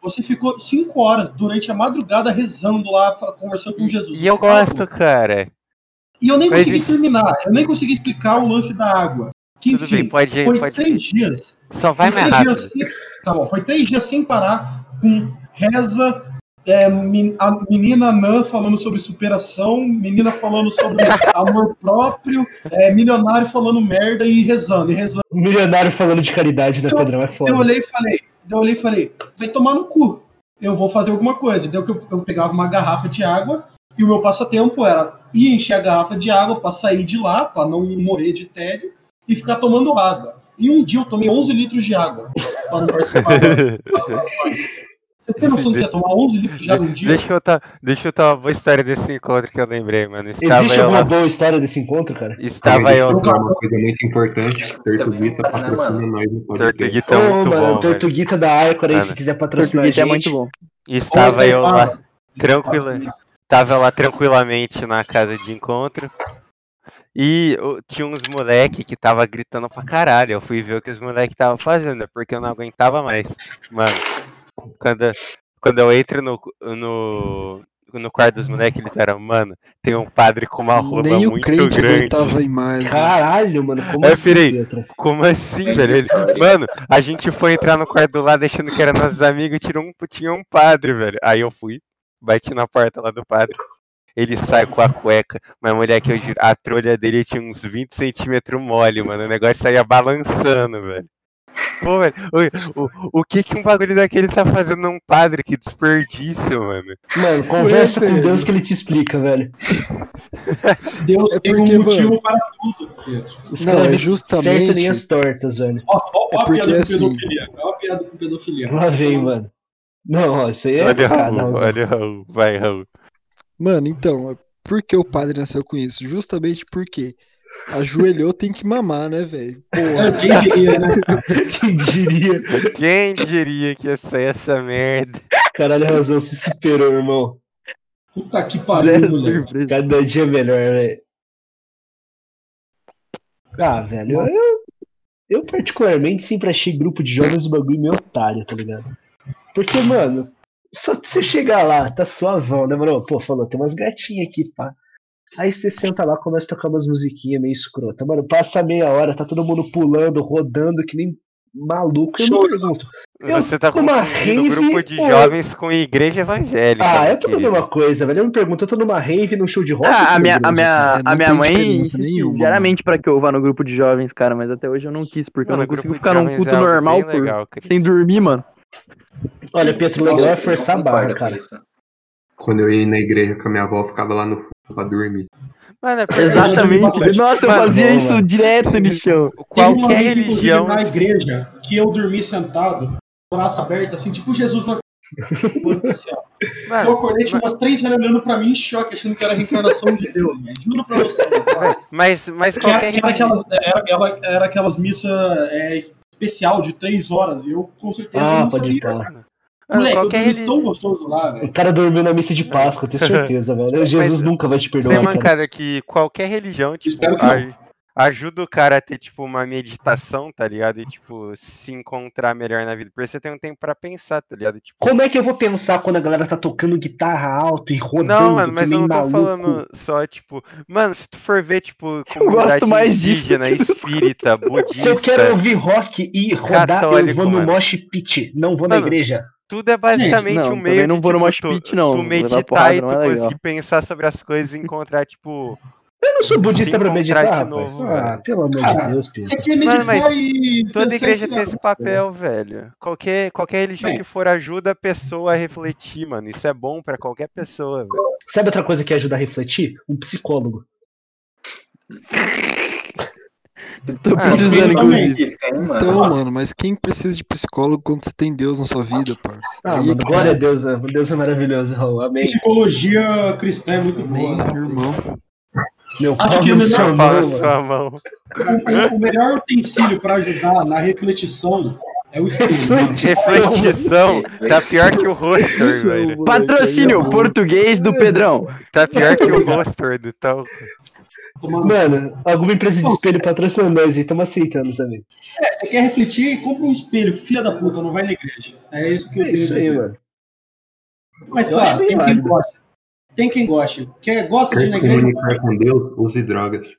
S5: Você ficou cinco horas durante a madrugada rezando lá, conversando com Jesus.
S3: E eu gosto, cara.
S5: E eu nem
S3: Mas
S5: consegui
S3: enfim.
S5: terminar. Eu nem consegui explicar o lance da água. Que,
S3: Tudo
S5: enfim,
S3: bem, pode,
S5: foi
S3: pode.
S5: três dias.
S3: Só vai mais rápido.
S5: sem, tá bom, foi três dias sem parar com reza. é, a menina Nan falando sobre superação, menina falando sobre amor próprio, é, milionário falando merda e rezando, e rezando.
S1: Milionário falando de caridade, né,
S5: Eu-
S1: Pedrão? É
S5: Eu
S1: foda.
S5: olhei e falei, eu olhei e falei, vai tomar no cu. Eu vou fazer alguma coisa. Deu que eu, eu pegava uma garrafa de água e o meu passatempo era ir encher a garrafa de água para sair de lá, para não morrer de tédio e ficar tomando água. E um dia eu tomei 11 litros de água para não participar. Você tem noção do que é tomar 11 litros de água um dia?
S3: Deixa eu contar, deixa eu contar uma boa história desse encontro que eu lembrei, mano. Estava
S1: Existe
S3: eu
S1: alguma
S3: lá,
S1: boa história desse encontro, cara?
S3: estava eu.
S4: uma coisa muito importante. Tortuguita patrocina
S2: mano?
S4: nós no podcast.
S3: Tortuguita é muito
S1: mano,
S3: bom.
S1: Tortuguita da Arcor aí, se quiser patrocinar a
S7: Português é
S1: gente.
S7: muito bom.
S3: Estava eu lá, tranquila, estava lá tranquilamente na casa de encontro. E tinha uns moleque que tava gritando pra caralho. Eu fui ver o que os moleque tava fazendo, porque eu não aguentava mais. Mano, quando, quando eu entro no, no, no quarto dos moleques, eles eram, mano, tem um padre com uma rola
S6: Nem o
S3: muito
S6: crente
S3: grande.
S6: aguentava ir mais. né?
S1: Caralho, mano, como
S3: É,
S1: assim,
S3: pirei. Como assim, velho? Ele-. Mano, a gente foi entrar no quarto do lado achando que era nossos amigos e tirou um, tinha um padre, velho. Aí eu fui, bati na porta lá do padre. Ele sai com a cueca, mas mulher que eu juro, a trolha dele tinha uns 20 centímetros mole, mano. O negócio saía balançando, velho. Pô, velho, o, o, o que que um bagulho daquele tá fazendo num padre? Que desperdício, mano.
S1: Mano, conversa com. Deus que ele te explica, velho.
S5: Deus
S6: É
S5: tem
S6: porque,
S5: um motivo
S6: mano,
S5: para tudo.
S1: Escreve
S6: Não, é
S1: certo
S6: justamente.
S1: linhas tortas, velho.
S5: Ó, ó, ó
S6: É
S5: a piada com
S6: assim-
S5: pedofilia. Ó a piada com pedofilia.
S1: Lá vem, mano. Não, ó, isso aí é.
S3: Olha o Raul, olha o Raul, vai, Raul.
S6: Mano, então, por que o padre nasceu com isso? Justamente porque ajoelhou tem que mamar, né, velho?
S5: Quem diria, né?
S1: Quem diria?
S3: Quem diria que ia sair essa merda?
S1: Caralho, razão, se superou, irmão.
S5: Puta que pariu, moleque.
S1: Cada dia melhor, velho. Ah, velho, eu, eu particularmente sempre achei grupo de jovens um bagulho meio otário, tá ligado? Porque, mano, só você chegar lá, tá suavão, né, mano? Pô, falou, tem umas gatinhas aqui, pá. Aí você senta lá, começa a tocar umas musiquinhas meio escrota. Mano, passa meia hora, tá todo mundo pulando, rodando, que nem maluco. Eu me pergunto, Eu
S3: Você tá
S1: tô numa rave,
S3: grupo de
S1: pô.
S3: jovens com igreja evangélica.
S1: ah,
S3: meu
S1: é tudo a
S3: querido.
S1: mesma coisa, velho. Eu me pergunto, eu tô numa rave, num show de rock.
S7: Ah,
S1: ou
S7: a minha, a minha,
S6: É, não
S7: a minha mãe diariamente pra que eu vá no grupo de jovens, cara, mas até hoje eu não quis, porque eu
S3: Mano,
S7: não
S3: grupo
S7: consigo ficar num culto
S3: é
S7: normal por,
S3: legal,
S7: sem dormir, mano.
S1: Olha, Pedro, o
S2: Nossa,
S1: legal é
S2: eu
S1: forçar a barra, cara.
S2: isso.
S4: Quando eu ia na igreja com a minha avó, eu ficava lá no fundo pra dormir.
S3: Mano, é
S7: Exatamente.
S5: bastante.
S7: Nossa, eu
S3: Mano,
S7: fazia isso
S1: mano.
S7: direto no chão.
S5: Teve uma
S3: qualquer
S5: vez, inclusive,
S3: religião.
S5: na igreja, que eu dormi sentado, braço aberto, assim, tipo Jesus na assim, ó. Eu
S3: Mano,
S5: acordei, tinha umas três velhas olhando pra mim em choque, achando que era a reencarnação de Deus, velho. Juro pra você. cara.
S3: mas, mas qualquer
S5: que era aquelas, era, era aquelas missas é, especial de três horas, e eu com certeza
S1: Ah,
S5: não sabia.
S1: pôr.
S3: Mano,
S5: Moleque, eu
S3: qualquer
S5: dormi
S3: religião.
S5: tão gostoso lá,
S1: O
S5: velho.
S1: cara dormiu na missa de Páscoa, tenho certeza, velho. Jesus nunca vai te
S3: Sem
S1: perdoar, cara.
S3: mancada que qualquer religião, tipo, ajuda o cara a ter, tipo, uma meditação, tá ligado? E, tipo, se encontrar melhor na vida. Porque você tem um tempo pra pensar, tá ligado? Tipo,
S1: Como é que eu vou pensar quando a galera tá tocando guitarra alto e rodando
S3: Não, mano, mas eu não tô
S1: maluco?
S3: falando só, tipo. Mano, se tu for ver, tipo,
S7: gosto
S3: comunidade
S7: mais disso
S3: indígena,
S7: dos
S3: espírita, budista,
S1: Se eu quero ouvir rock e rodar, eu
S3: Católico,
S1: vou no
S3: mano.
S1: mosh pit, não vou na
S3: Mano,
S1: igreja.
S3: Tudo é basicamente
S7: não,
S3: um meio
S7: não
S3: de,
S7: vou no
S3: tipo, tu,
S7: pit, não.
S3: tu meditar
S7: porrada
S3: e
S7: não
S3: tu
S7: é
S3: conseguir pensar sobre as coisas e encontrar, tipo.
S1: Eu não sou budista pra meditar,
S3: novo,
S1: ah, pelo amor de Deus, Pedro.
S5: Você quer
S3: Mano,
S5: meditar
S3: mas
S5: e
S3: Toda igreja
S5: em
S3: tem esse papel, velho. Qualquer, qualquer religião
S5: Bem.
S3: que for ajuda a pessoa a refletir, mano. Isso é bom pra qualquer pessoa, velho.
S1: Sabe outra coisa que ajuda a refletir? Um psicólogo.
S7: Tô
S3: Ah,
S7: precisando, inclusive.
S2: Que tem, mano.
S6: Então, mano, mas quem precisa de psicólogo quando você tem Deus na sua vida, parça?
S1: Ah, mano,
S6: que
S1: glória a
S6: tá.
S1: Deus, é- Deus é maravilhoso, Raul. Amém.
S5: Psicologia cristã é muito
S6: Amém,
S5: boa.
S6: irmão.
S1: Meu
S5: Acho que o melhor
S1: mão,
S3: na sua mão.
S5: O, o melhor utensílio pra ajudar na refletição é o espelho.
S3: Refletição tá pior que o roster, velho.
S7: Patrocínio português do Pedrão.
S3: Tá pior que o roster do tal.
S5: Tomando-
S1: Mano, alguma empresa de espelho patrocina nós e estamos aceitando também.
S5: É, você quer refletir? Compra um espelho, filha da puta, não vai na igreja. É isso que eu
S1: É isso aí,
S5: dizer.
S1: mano.
S5: Mas
S1: Eu
S5: claro, tem quem gosta. Tem quem goste. Quem gosta de ir na
S4: se
S5: igreja,
S4: comunicar com Deus, use drogas.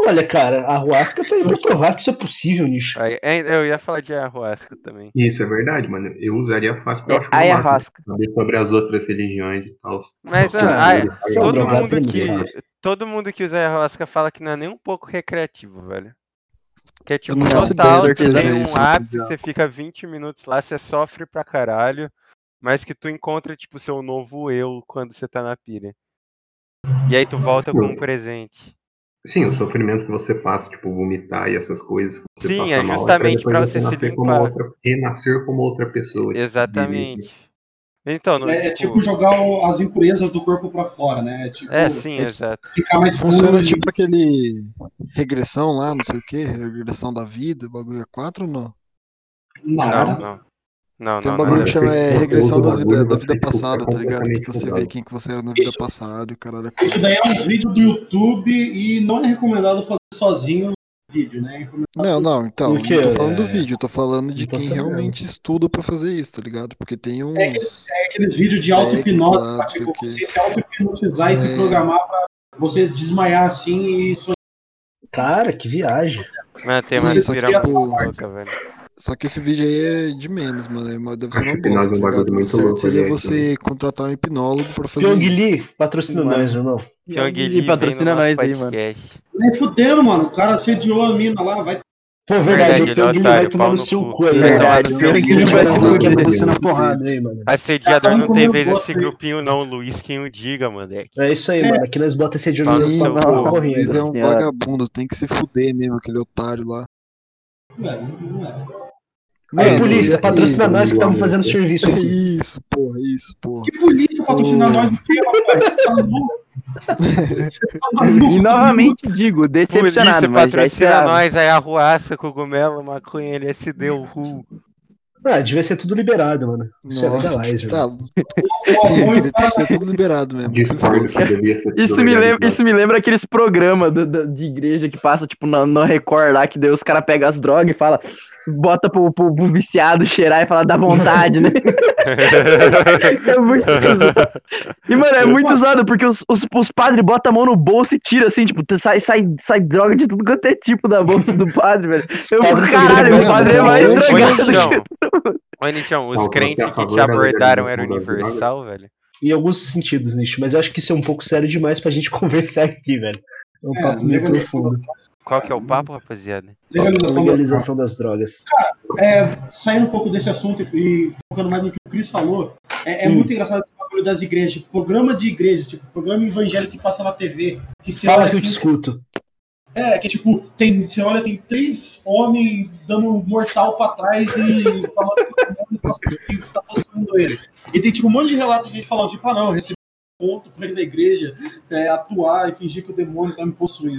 S1: Olha, cara, a Arruasca tá aí pra provar que isso é possível, nicho.
S3: Aí, é, Eu ia falar de ayahuasca também.
S4: Isso é verdade, mano. Eu usaria fácil porque eu
S7: É
S4: acho que saber sobre as outras religiões e tal.
S3: Mas, mano, ai-
S1: mano,
S3: todo, mundo que. Todo mundo que usa ayahuasca fala que não é nem um pouco recreativo, velho. Que é tipo, total, você tem um ápice,
S6: rapaziada.
S3: você fica 20 minutos lá, você sofre pra caralho, mas que tu encontra, tipo, seu novo eu quando você tá na pira. E aí tu volta com um presente.
S4: Sim, o sofrimento que você passa, tipo, vomitar e essas coisas. Você
S3: Sim,
S4: passa
S3: é
S4: mal,
S3: justamente pra você se
S4: nascer como
S3: limpar.
S4: outra- renascer como outra pessoa.
S3: Exatamente. Então, não,
S5: é, é tipo jogar o- as impurezas do corpo pra fora, né? É tipo
S3: É, sim,
S6: é-
S3: exato.
S5: ficar mais
S6: Funciona
S5: puro e-
S6: tipo aquele regressão lá, não sei o que, regressão da vida, o bagulho é 4 ou não?
S5: Nada.
S3: Não, não. Não,
S6: Tem um
S3: não,
S6: bagulho
S3: não.
S6: que chama é, regressão das vida, da vida
S4: tipo,
S6: passada, tá ligado? Que
S4: completamente
S6: você vê quem que você era na vida
S5: Isso-
S6: passada e o caralho.
S5: Isso daí é um vídeo do YouTube e não é recomendado fazer sozinho vídeo, né? É
S6: Não, não, então,
S1: quê?
S6: não tô falando do
S1: É,
S6: vídeo, eu tô falando de
S1: tô
S6: quem
S1: sabendo.
S6: realmente estuda pra fazer isso, tá ligado? Porque tem uns.
S5: É aqueles vídeos de auto-hipnose,
S6: sei
S5: tipo, você se auto-hipnotizar e se
S6: É.
S5: programar pra você desmaiar assim e sonhar.
S1: Cara, que viagem.
S3: Mano, tem uma
S6: só que,
S3: inspiração louca, velho.
S6: Só que esse vídeo aí é de menos, mano. é Deve ser uma
S4: um
S6: tá
S4: bagulho muito louco,
S6: seria
S4: aliás,
S6: você contratar um hipnólogo pra fazer
S1: Pyong. Lee, patrocina nós, irmão.
S3: Pyong
S7: E
S3: Lee
S7: patrocina
S3: no
S7: nós aí, mano.
S5: Nem fudendo, mano. O cara assediou a mina lá, vai.
S1: Pô, verdade,
S3: Verdade,
S1: o
S3: é
S1: Lee
S3: otário,
S1: vai tomar no seu
S3: cu.
S1: aí,
S3: Lee vai
S6: fuder
S1: você na porrada aí, mano.
S3: Assediador
S5: um
S3: não tem vez esse grupinho não, Luiz quem o diga, moleque.
S1: É isso aí,
S5: É.
S1: mano. Aqui nós bota esse de
S3: Fala no seu
S6: não,
S3: cu.
S6: o
S1: correndo.
S6: Luiz é um vagabundo, tem que se fuder mesmo, aquele otário lá.
S5: Ué, não é.
S1: Aí,
S6: Mano,
S1: polícia, patrocina nós que estamos fazendo serviço
S6: É
S1: aqui.
S6: isso, porra, isso, porra.
S5: Que polícia patrocinar
S6: Ô.
S5: nós do que, rapaz? Você tá louco? Você tá maluco?
S7: E novamente digo, decepcionado,
S3: Polícia
S7: mas
S3: patrocina nós, aí arruaça, cogumelo, maconha, LSD, o RU.
S1: Ah, devia ser tudo liberado, mano. Isso é
S6: Nossa,
S1: legalizer.
S6: tá.
S1: mano.
S6: Sim,
S5: para-
S6: ser tudo liberado mesmo.
S4: Discordo que devia ser
S7: Isso me, lembra, isso me lembra aqueles programas do- do- de igreja que passa, tipo, na, no Record lá, que daí os caras pegam as drogas e fala, bota pro, pro, pro viciado cheirar e fala, dá vontade, né? É muito usado. E, mano, é muito usado, porque os, os, os padres botam a mão no bolso e tiram, assim, tipo, sai, sai, sai droga de tudo quanto é tipo da bolsa do padre, velho. Eu, caralho, o padre é mais
S1: droga,
S3: Ô,
S7: drogado que
S3: Ô, Nichão, os
S4: Não, você é
S3: crentes que te
S4: da
S3: abordaram eram universal, velho?
S1: Em alguns sentidos, nicho, mas eu acho que isso é um pouco sério demais pra gente conversar aqui, velho. É um
S5: É,
S1: papo meio profundo.
S3: Qual que é o papo, rapaziada?
S1: A
S5: Legalização
S1: legalização das drogas.
S5: É, saindo um pouco desse assunto e, focando mais no que o Cris falou, é, é
S1: Hum.
S5: muito engraçado esse bagulho das igrejas, tipo, programa de igreja, tipo, programa evangélico que passa na TV, que
S1: Fala que eu
S5: assim,
S1: discuto.
S5: É, que tipo, tem, você olha, tem três homens dando mortal pra trás e falando que o demônio tá, que tá possuindo ele. E tem tipo um monte de relato de gente falando, tipo, ah não, eu recebi um ponto pra ir na igreja é, atuar e fingir que o demônio tá me possuindo.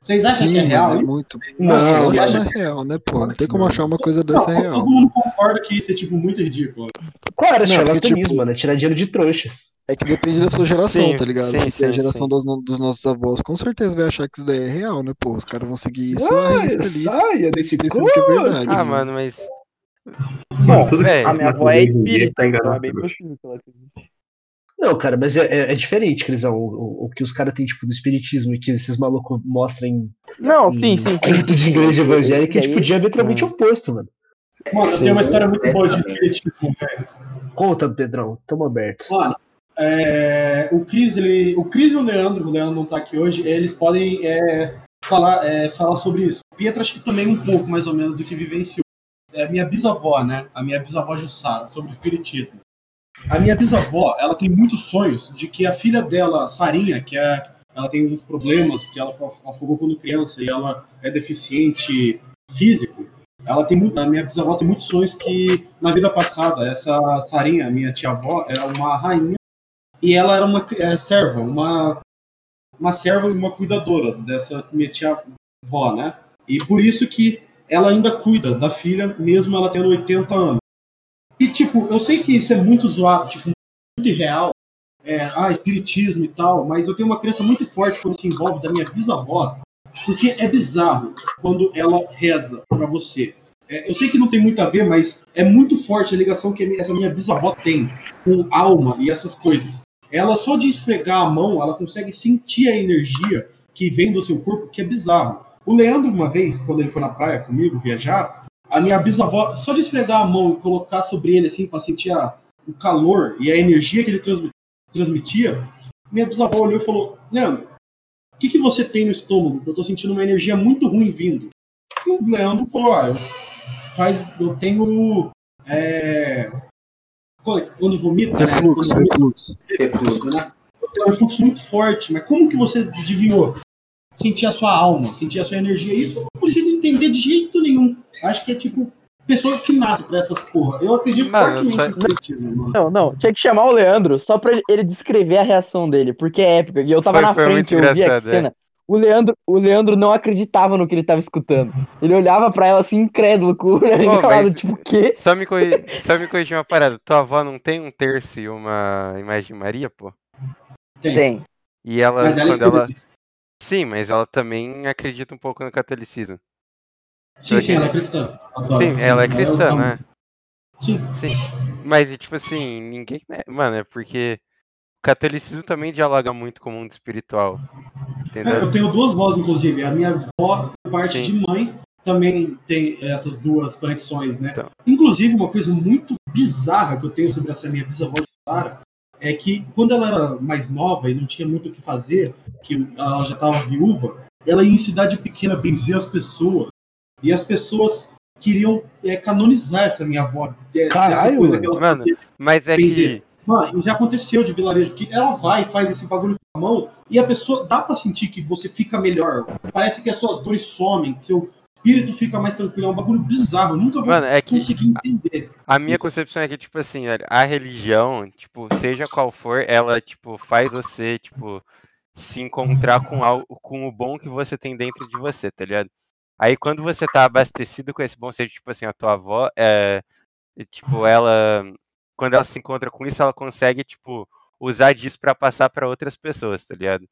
S5: Vocês acham
S6: Sim,
S5: que é real?
S6: é muito.
S1: Não,
S6: Não,
S1: eu
S6: não
S5: acho
S6: é real, né, pô? Não tem como achar uma coisa dessa
S5: Não,
S6: real.
S5: todo mundo concorda que isso é tipo muito ridículo.
S1: Claro, é charlatanismo,
S6: tipo-
S1: mano. É tirar dinheiro de trouxa.
S6: É que depende da sua geração,
S3: Sim,
S6: tá ligado?
S3: sim,
S6: Porque a
S3: sim,
S6: geração
S3: sim.
S6: das no- dos nossos avós com certeza vai achar que isso daí é real, né, pô? Os caras vão seguir isso
S1: Ah,
S6: à risca ali,
S1: saia desse
S6: pensando que é verdade.
S3: Ah,
S6: mano.
S3: mano, mas.
S7: Bom,
S4: Tudo que
S3: velho,
S7: a minha
S4: na
S7: avó é
S4: em
S7: espírita,
S4: tá
S7: então é
S4: enganado,
S7: bem possível que ela acredite.
S1: Não, cara, mas é, é, é diferente, Crisão. O, o, o que os caras têm, tipo, do espiritismo e que esses malucos mostram em
S7: Não, sim, sim, sim.
S1: culto de igreja evangélica é, tipo, diametralmente oposto, mano.
S5: Mano, eu tenho uma história muito boa de espiritismo, velho.
S1: Conta, Pedrão. Tamo aberto.
S5: Mano, é, o Cris, ele, o Cris e o Leandro, o Leandro não tá aqui hoje, eles podem é, falar, é, falar sobre isso. O Pietro acho que também um pouco, mais ou menos, do que vivenciou. É a minha bisavó, né? A minha bisavó Jussara, sobre o espiritismo. A minha bisavó, ela tem muitos sonhos de que a filha dela, Sarinha, que é, ela tem uns problemas, que ela af- afogou quando criança e ela é deficiente físico. Ela tem muito, a minha bisavó tem muitos sonhos que na vida passada essa Sarinha, minha tia-avó, era uma rainha e ela era uma é, serva, uma uma serva e uma cuidadora dessa minha tia-avó, né? E por isso que ela ainda cuida da filha, mesmo ela tendo 80 anos. E tipo, eu sei que isso é muito zoado, tipo, muito irreal, é, ah, espiritismo e tal, mas eu tenho uma crença muito forte quando se envolve da minha bisavó, porque é bizarro quando ela reza pra você. É, eu sei que não tem muito a ver, mas é muito forte a ligação que essa minha bisavó tem com alma e essas coisas. Ela só de esfregar a mão, ela consegue sentir a energia que vem do seu corpo, que é bizarro. O Leandro, uma vez, quando ele foi na praia comigo viajar, a minha bisavó, só de esfregar a mão e colocar sobre ele assim, pra sentir a- o calor e a energia que ele transmi- transmitia, minha bisavó olhou e falou: Leandro, o que, que você tem no estômago? Eu tô sentindo uma energia muito ruim vindo. E o Leandro falou: Ah, eu, faz, eu tenho. É, quando vomita, né?
S6: Refluxo,
S5: Quando vomita,
S6: refluxo.
S2: Refluxo.
S5: né? É um refluxo muito forte, mas como que você adivinhou? Sentir a sua alma, sentir a sua energia. Isso eu não consigo entender de jeito nenhum. Acho que é tipo pessoa que nasce pra essas porra. Eu acredito
S3: Mano,
S5: fortemente
S3: só-
S5: no espiritismo, mano.
S7: Não, não, tinha que chamar o Leandro só pra ele- descrever a reação dele, porque é épica. E eu tava
S3: Foi-
S7: na frente, eu vi a
S3: é.
S7: cena. O Leandro, o Leandro não acreditava no que ele tava escutando. Ele olhava pra ela assim, incrédulo, com o olho tipo, o quê?
S3: Só me, corri... Só me corrigir uma parada. Tua avó não tem um terço e uma imagem de Maria, pô?
S5: Tem.
S7: Tem.
S3: E ela,
S5: Mas ela é
S3: quando ela. Sim, mas ela também acredita um pouco no catolicismo.
S5: Sim, sim, ela é cristã. Adoro.
S3: Sim, ela é cristã,
S5: ama.
S3: né?
S5: Sim.
S3: Sim. Mas, tipo assim, ninguém. né, Mano, é porque catolicismo também dialoga muito com o mundo espiritual.
S5: É,
S3: Entendeu?
S5: eu tenho duas vozes, inclusive. A minha avó, por parte
S3: Sim.
S5: de mãe, também tem essas duas conexões, né?
S3: Então.
S5: Inclusive, uma coisa muito bizarra que eu tenho sobre essa minha bisavó de Sara é que quando ela era mais nova e não tinha muito o que fazer, que ela já estava viúva, ela ia em cidade pequena benzer as pessoas. E as pessoas queriam é, canonizar essa minha avó. É,
S1: Caralho,
S5: essa coisa que ela
S3: mano.
S5: fazia.
S3: Mas é
S5: Benzer.
S3: que.
S5: Mano, já aconteceu de vilarejo que ela vai e faz esse bagulho com a mão e a pessoa dá pra sentir que você fica melhor. Parece que as suas dores somem, que seu espírito fica mais tranquilo. É um bagulho bizarro. Eu nunca
S3: Mano, é que
S5: conseguir entender.
S3: a minha
S5: isso.
S3: concepção é que, tipo assim, a religião, tipo, seja qual for, ela, tipo, faz você, tipo, se encontrar com algo, com o bom que você tem dentro de você, tá ligado? Aí quando você tá abastecido com esse bom, seja, tipo assim, a tua avó é tipo, ela. Quando ela se encontra com isso, ela consegue, tipo, usar disso pra passar pra outras pessoas, tá ligado?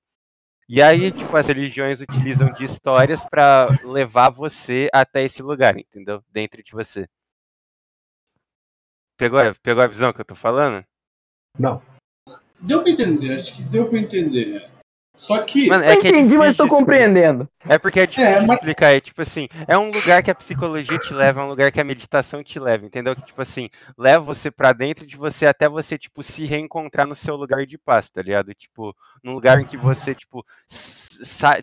S3: E aí, tipo, as religiões utilizam de histórias pra levar você até esse lugar, entendeu? Dentro de você. Pegou, pegou a visão que eu tô falando?
S1: Não.
S5: Deu pra entender, acho que deu pra entender. Só que.
S3: Mano,
S7: Eu
S3: é que é
S7: entendi, mas tô
S3: de explicar.
S7: compreendendo.
S3: É porque é difícil
S5: É,
S3: de
S5: mas-
S3: explicar. É tipo assim, é um lugar que a psicologia te leva, é um lugar que a meditação te leva, entendeu? Que tipo assim, leva você pra dentro de você até você, tipo, se reencontrar no seu lugar de paz, tá ligado? Tipo, num lugar em que você, tipo,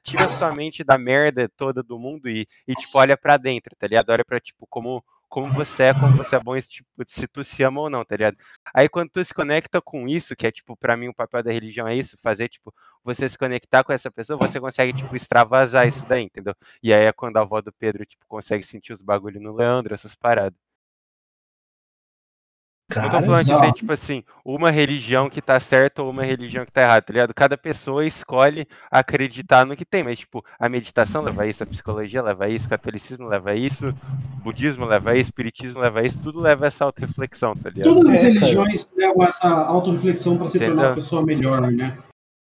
S3: tira sua mente da merda toda do mundo e, e tipo, olha pra dentro, tá ligado? Olha pra, tipo, como, como você é, como você é bom, tipo, se tu se ama ou não, tá ligado? Aí quando tu se conecta com isso, que é, tipo, pra mim o papel da religião é isso, fazer, tipo, você se conectar com essa pessoa, você consegue, tipo, extravasar isso daí, entendeu? E aí é quando a avó do Pedro, tipo, consegue sentir os bagulho no Leandro, essas paradas. Tô
S1: Cara,
S3: falando que tem,
S5: exato.
S3: tipo assim, uma religião que tá certa ou uma religião que tá errada, tá ligado? Cada pessoa escolhe acreditar no que tem, mas, tipo, a meditação leva a isso, a psicologia leva a isso, o catolicismo leva a isso, o budismo leva a isso, o espiritismo leva a isso, tudo leva a essa auto-reflexão, tá ligado?
S5: Todas as
S1: É,
S5: religiões levam essa autorreflexão para se tornar
S3: Entendeu?
S5: uma pessoa melhor, né?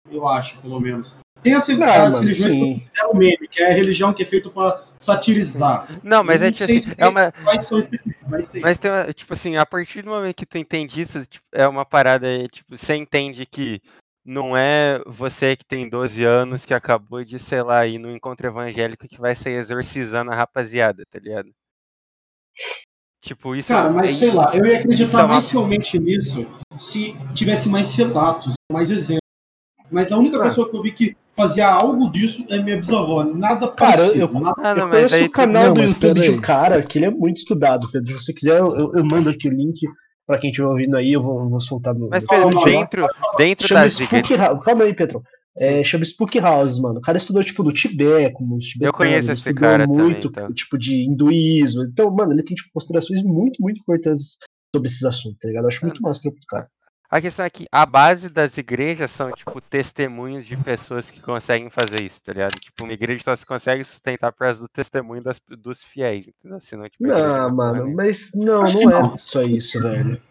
S5: Eu acho, pelo menos. Tem as,
S1: Não,
S5: as
S1: mano,
S5: religiões que
S1: sim.
S5: considero meme, que é a religião que é feita para satirizar.
S3: Não, mas é
S5: não sei
S3: assim, é uma,
S5: Quais são específicos, mas tem.
S3: Mas tem uma, tipo assim, a partir do momento que tu entende isso, tipo, é uma parada, é, tipo, você entende que não é você que tem 12 anos que acabou de, sei lá, ir no encontro evangélico que vai sair exorcizando a rapaziada, tá ligado? Tipo, isso
S5: Cara, mas
S3: é-
S5: sei lá, eu ia
S3: isso
S5: acreditar
S3: é uma-
S5: mais fielmente nisso se tivesse mais relatos, mais exemplos. Mas a única
S1: Ah.
S5: pessoa que eu vi que fazia algo disso é minha bisavó. Nada
S1: Cara,
S5: parecido.
S1: eu-
S5: nada-
S3: Ah, não,
S1: Eu conheço
S3: aí
S1: o canal
S6: Não,
S1: do YouTube de um cara que ele é muito estudado, Pedro. Se você quiser, eu, eu- eu mando aqui o link pra quem estiver ouvindo aí, eu vou, vou soltar no.
S3: Mas, Pedro, dentro, dentro
S1: Chama
S3: igrejas.
S1: Spook House. Calma aí, Pedro. É, chama Spook House, mano. O cara estudou, tipo, do Tibete, como os tibetanos.
S3: conheço
S1: ele
S3: esse
S1: estudou
S3: cara também,
S1: muito,
S3: então.
S1: tipo, de hinduísmo. Então, mano, ele tem, tipo, considerações muito, muito importantes sobre esses assuntos, tá ligado? Eu acho muito massa o cara.
S3: A questão é que a base das igrejas são, tipo, testemunhos de pessoas que conseguem fazer isso, tá ligado? Tipo, uma igreja só se consegue sustentar por causa do testemunho das- dos fiéis, entendeu? Senão, tipo,
S1: Não,
S3: não
S1: mano,
S3: nenhuma.
S1: mas não,
S5: Acho
S1: não é
S5: não.
S1: só isso, velho.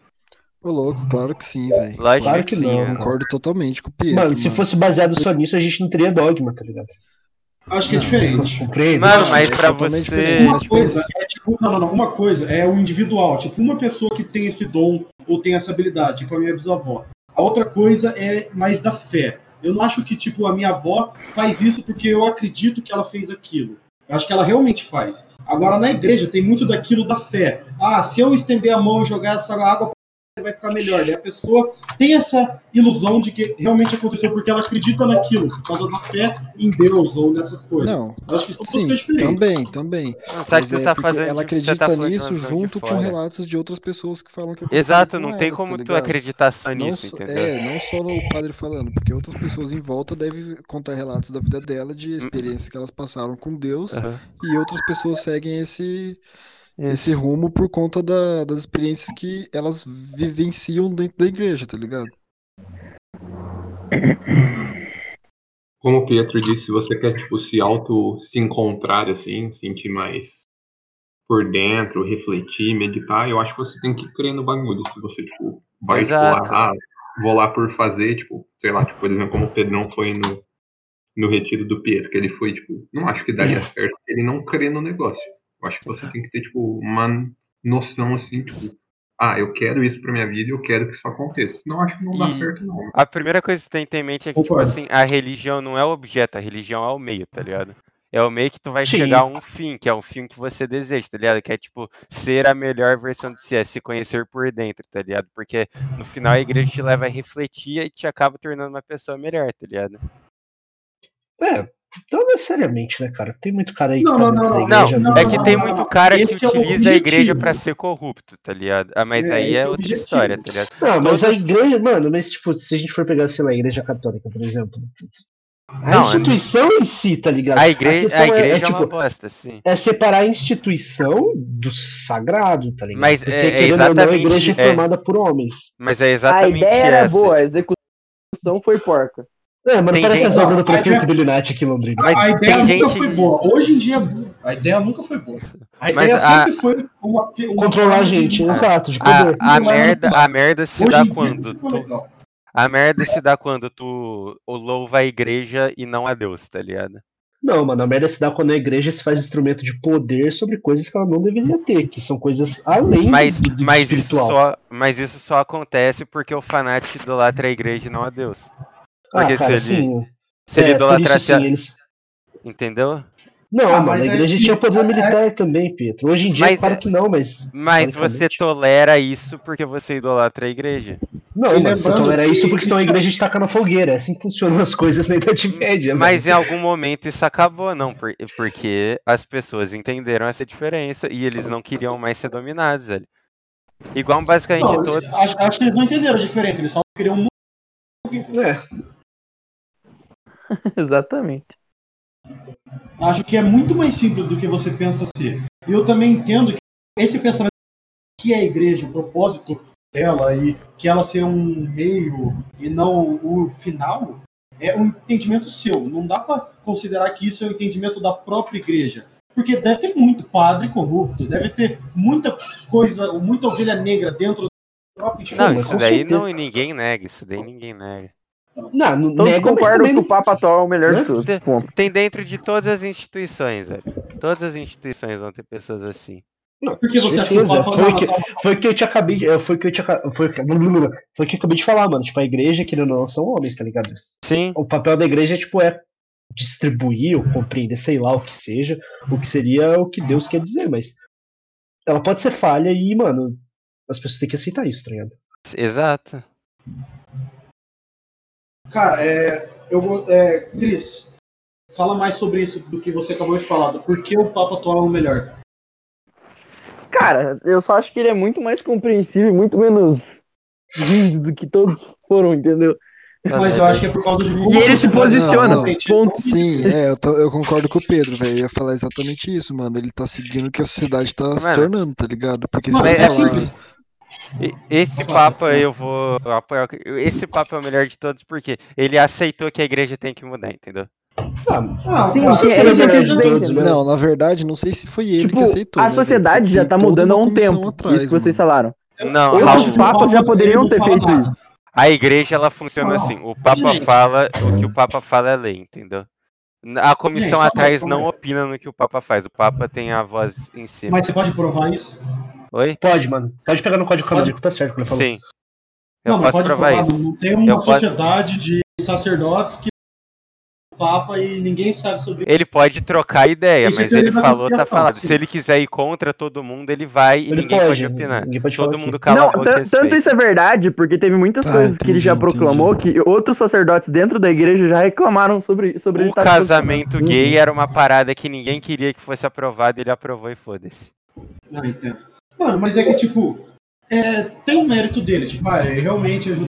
S6: Ô, louco, claro que sim, velho.
S3: Lógico
S1: Claro que
S3: sim,
S1: não, mano.
S6: Concordo totalmente com o Pietro.
S1: Mano, se fosse baseado só nisso, a gente não teria dogma, tá ligado?
S5: Acho que é
S6: Não,
S5: diferente.
S1: Compreende?
S3: Mano,
S5: Não,
S3: mas
S6: é
S3: pra você.
S6: diferente.
S5: Uma coisa é tipo, não, não, não, uma coisa é o individual, tipo, uma pessoa que tem esse dom ou tem essa habilidade, tipo a minha bisavó. A outra coisa é mais da fé. Eu não acho que, tipo, a minha avó faz isso porque eu acredito que ela fez aquilo. Eu acho que ela realmente faz. Agora, na igreja, tem muito daquilo da fé. Ah, se eu estender a mão e jogar essa água, você vai ficar melhor. E a pessoa tem essa ilusão de que realmente aconteceu porque ela acredita naquilo, por causa da fé em Deus ou nessas coisas.
S6: Não,
S5: Eu acho que são duas
S6: sim,
S5: coisas diferentes.
S6: também, também.
S3: Não, sabe que você
S6: é
S3: tá
S6: porque
S3: fazendo.
S6: ela
S3: você tá
S6: acredita
S3: uma
S6: nisso junto com relatos de outras pessoas que falam que aconteceu
S3: Exato,
S6: com
S3: não tem
S6: elas,
S3: como
S6: tá
S3: tu acreditar só
S6: Não
S3: nisso,
S6: é, não só no padre falando, porque outras pessoas em volta devem contar relatos da vida dela,
S3: Hum.
S6: de experiências que elas passaram com Deus,
S3: Aham.
S6: e outras pessoas seguem esse. Esse rumo por conta da- das experiências que elas vivenciam dentro da igreja, tá ligado?
S4: Como o Pietro disse, se você quer, tipo, se auto se encontrar, assim, sentir mais por dentro, refletir, meditar, eu acho que você tem que crer no bagulho. Se você, tipo, vai,
S3: Exato.
S4: tipo, lá, ah, vou lá por fazer, tipo, sei lá, tipo, por exemplo, como o Pedrão foi no, no retiro do Pietro, que ele foi, tipo, não acho que daria certo, ele não crê no negócio. Eu acho que você tem que ter, tipo, uma noção, assim, tipo, ah, eu quero isso pra minha vida e eu quero que isso aconteça. Não acho que não dá
S3: E-
S4: certo, não.
S3: A primeira coisa que tu tem que ter em mente é que, tipo
S5: Concordo.
S3: assim, a religião não é o objeto, a religião é o meio, tá ligado? É o meio que tu vai
S1: Sim.
S3: chegar a um fim, que é um fim que você deseja, tá ligado? Que é, tipo, ser a melhor versão de si, é se conhecer por dentro, tá ligado? Porque no final a igreja te leva a refletir e te acaba tornando uma pessoa melhor, tá ligado?
S1: É, não necessariamente, né, cara? Tem muito cara aí que
S5: Não,
S1: tá
S5: não, não, não.
S1: igreja.
S3: Não,
S5: não,
S3: é
S5: não,
S3: que
S5: não,
S3: tem
S5: não,
S3: muito
S5: não.
S3: cara que
S5: é
S3: utiliza a igreja pra ser corrupto, tá ligado? Ah, mas
S5: É,
S3: aí
S5: é
S3: é
S5: o
S3: outra
S5: objetivo.
S3: história, tá ligado?
S1: Não, mas
S3: Toda-
S1: a igreja, mano, mas tipo, se a gente for pegar, sei lá, a igreja católica, por exemplo. A
S3: Não,
S1: instituição em si, tá ligado?
S3: A igreja,
S1: questão
S3: a igreja é,
S1: é,
S3: uma
S1: tipo,
S3: bosta, sim.
S1: é separar a instituição do sagrado, tá ligado?
S3: Mas
S1: Porque,
S3: é- é
S1: ou não, a
S3: exatamente-
S1: igreja é
S3: é.
S1: formada por homens.
S3: Mas é
S7: A
S3: exatamente
S7: ideia era
S3: essa.
S7: boa, a execução foi porca.
S1: É, mano,
S3: Tem
S1: parece
S3: gente-
S1: as obras do
S5: Não,
S1: prefeito
S5: tem-
S1: Billinati aqui em Londrina.
S3: Mas
S5: a ideia
S3: tem
S5: nunca
S3: gente-
S5: foi boa. Hoje em dia, a ideia nunca foi boa. A
S3: Mas
S5: ideia
S3: a-
S5: sempre foi uma, uma
S1: Controlar a gente, exato, de
S3: A,
S1: poder.
S3: a
S5: Não é
S3: merda, a merda se
S5: Hoje
S3: dá quando tu, a merda se dá quando tu louva a igreja e não a Deus, tá ligado?
S1: Não, mano, a merda se dá quando a igreja se faz instrumento de poder sobre coisas que ela não deveria ter, que são coisas além
S3: Mas,
S1: do, do
S3: mas, isso
S1: espiritual.
S3: só, mas isso só acontece porque o fanático idolatra a igreja e não a Deus. Porque
S1: ah, cara,
S3: se ele,
S1: sim.
S3: se ele
S1: é, isso,
S3: idolatrasse a...
S1: sim, eles...
S3: Entendeu?
S1: Não,
S5: Ah, mas
S1: a
S5: é
S1: igreja tinha poder
S5: é-
S1: militar também, Pedro. Hoje em dia,
S3: Mas
S1: claro
S3: é-
S1: que não, mas.
S3: Mas você tolera isso porque você idolatra a igreja.
S1: Não,
S5: E
S1: mano, você tolera
S5: que
S1: isso porque senão a
S5: isso-
S1: igreja te taca na fogueira. É assim que funcionam as coisas na Idade Média.
S3: Mas em
S1: mano.
S3: algum momento isso acabou, não, por- porque as pessoas entenderam essa diferença e eles não queriam mais ser dominados, velho. Igual basicamente
S5: Não,
S3: todo.
S5: acho, acho que eles não entenderam a diferença, eles só queriam
S1: É,
S7: Exatamente.
S5: Acho que é muito mais simples do que você pensa ser. E eu também entendo que esse pensamento que é a igreja, o propósito dela e que ela ser um meio e não o final, é um entendimento seu. Não dá para considerar que isso é um entendimento da própria igreja. Porque deve ter muito padre corrupto, deve ter muita coisa, muita ovelha negra dentro do próprio
S3: Não,
S1: mas
S3: isso daí não ninguém nega, isso daí ninguém nega.
S1: Não, não
S7: Todos
S1: nego,
S7: concordam que o Papa atual é o melhor
S1: Né?
S7: de todos. Ponto.
S3: Tem dentro de todas as instituições, velho. Todas as instituições vão ter pessoas assim.
S1: não,
S5: Por que você acha que o Papa
S1: foi
S5: não
S1: que- Foi o que eu te acabei de. Foi o que eu te foi, que eu acabei de falar, mano. Tipo, a igreja, querendo ou não, são homens, tá ligado?
S3: Sim,
S1: O papel da igreja, tipo, é distribuir ou compreender, sei lá, o que seja, o que seria o que Deus quer dizer, mas ela pode ser falha e, mano, as pessoas têm que aceitar isso, tá ligado?
S3: exato.
S5: Cara, é, eu vou- é, Cris, fala mais sobre isso do que você acabou de falar. Por que o Papa atual é o melhor?
S7: Cara, eu só acho que ele é muito mais compreensível e muito menos rígido do que todos foram, entendeu?
S5: Mas eu acho que é por causa de como
S7: E ele se posiciona,
S5: é tão-
S7: ponto.
S6: Sim, é, eu, tô- eu concordo com o Pedro, velho. Eu ia falar exatamente isso, mano. Ele tá seguindo o que a sociedade tá se
S3: Mano.
S6: tornando, tá ligado? Porque se
S5: Mano,
S6: ele
S3: é
S6: falar.
S5: simples.
S3: Esse papo eu vou apoiar. Esse papo é o melhor de todos porque ele aceitou que a igreja tem que mudar, entendeu?
S1: Ah,
S5: Ah,
S7: Sim, é
S1: melhor de todos,
S7: entendeu?
S1: né?
S6: Não, na verdade, não sei se foi ele
S7: Tipo,
S6: que aceitou.
S7: a
S6: né,
S7: sociedade já tá mudando há um tempo.
S6: atrás,
S7: isso que vocês falaram.
S3: Não,
S7: Outros
S3: Raul,
S7: papas já
S5: Papa,
S7: poderiam
S5: ele
S7: ter
S5: não
S7: feito
S5: nada.
S7: isso.
S3: a igreja ela funciona
S5: Não.
S3: assim. O Papa
S5: Gente.
S3: fala o que o Papa fala é lei, entendeu? A comissão
S5: Gente, aí,
S3: atrás
S5: calma
S3: não opina no que o Papa faz. O Papa tem a voz em cima.
S5: Mas você pode provar isso?
S3: Oi?
S1: Pode, mano. Pode pegar no código
S5: Pode.
S1: canônico, tá certo que ele falou.
S3: Sim. Eu
S5: não, mas
S3: posso
S5: pode
S3: provar isso.
S5: Não tem uma
S3: Eu posso-
S5: sociedade de sacerdotes que o Papa e ninguém sabe sobre isso.
S3: Ele pode trocar ideia,
S5: é
S3: mas ele falou, tá falado.
S5: sim.
S3: Se ele quiser ir contra todo mundo, ele vai e
S1: Ele
S3: ninguém pode, opinar.
S1: Ninguém pode
S3: Todo mundo cala
S7: Não,
S3: a boca e
S7: tan- tanto isso é verdade, porque teve muitas
S6: Ah,
S7: coisas que ele
S6: entendi,
S7: já
S6: entendi.
S7: proclamou que outros sacerdotes dentro da igreja já reclamaram sobre, sobre ele
S3: O
S7: tá
S3: casamento gay era uma parada que ninguém queria que fosse aprovado e ele aprovou e foda-se.
S5: Não, entendo. Mano, mas é que, tipo, é, tem um mérito dele. Tipo, ah, ele realmente ajuda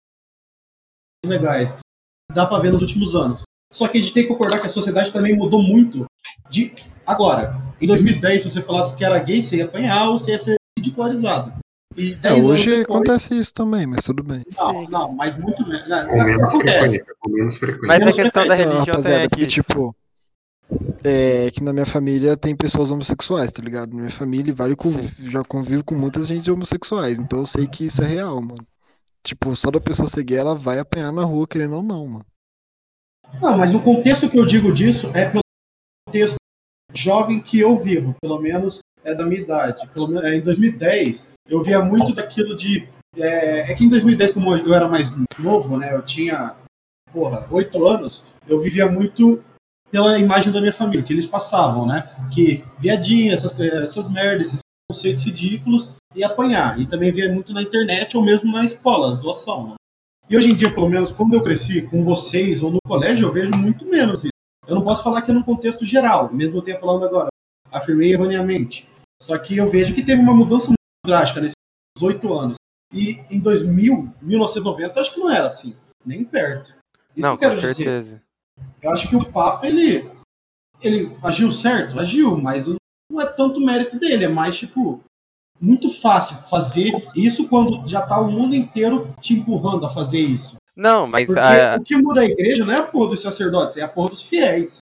S5: legais. que Dá pra ver nos últimos anos. Só que a gente tem que concordar que a sociedade também mudou muito de agora. Em 2010, se você falasse que era gay, você ia apanhar ou você ia ser ridicularizado. E
S6: É,
S5: 10 anos
S6: hoje
S5: depois-
S6: acontece isso também, mas tudo bem.
S5: Não, não, mas muito menos.
S4: Menos
S5: acontece.
S4: frequência. Menos frequência.
S3: Mas a
S5: Menos
S3: questão da
S5: frequência,
S6: Não,
S3: religião
S6: rapaziada,
S3: é
S6: porque,
S3: que.
S6: tipo, é que na minha família tem pessoas homossexuais, tá ligado? Na minha família vale conv... já convivo com muitas gente homossexuais, então eu sei que isso é real, mano. Tipo, só da pessoa ser gay, ela vai apanhar na rua, querendo ou não, mano.
S5: Não, mas o contexto que eu digo disso é pelo contexto jovem que eu vivo, pelo menos é da minha idade. Pelo menos, é, em 2010, eu via muito daquilo de. É, é que em 2010, como eu era mais novo, né? Eu tinha, porra, oito anos, eu vivia muito pela imagem da minha família, que eles passavam, né? Que viadinha, essas, essas merdas, esses conceitos ridículos, e apanhar. E também via muito na internet ou mesmo na escola, zoação, né? E hoje em dia, pelo menos, quando eu cresci com vocês ou no colégio, eu vejo muito menos isso. Eu não posso falar que é no contexto geral, mesmo eu tenha falando agora, afirmei erroneamente. Só que eu vejo que teve uma mudança muito drástica nesses oito anos. E em 2000, 1990, eu acho que não era assim, nem perto. Isso
S3: Não,
S5: que
S3: com
S5: dizer. Eu acho que o Papa, ele, ele agiu certo? Agiu, mas não é tanto mérito dele, é mais, tipo, muito fácil fazer isso quando já tá o mundo inteiro te empurrando a fazer isso.
S3: Não, mas a-
S5: o que muda a igreja não é a porra dos sacerdotes, é a porra dos fiéis.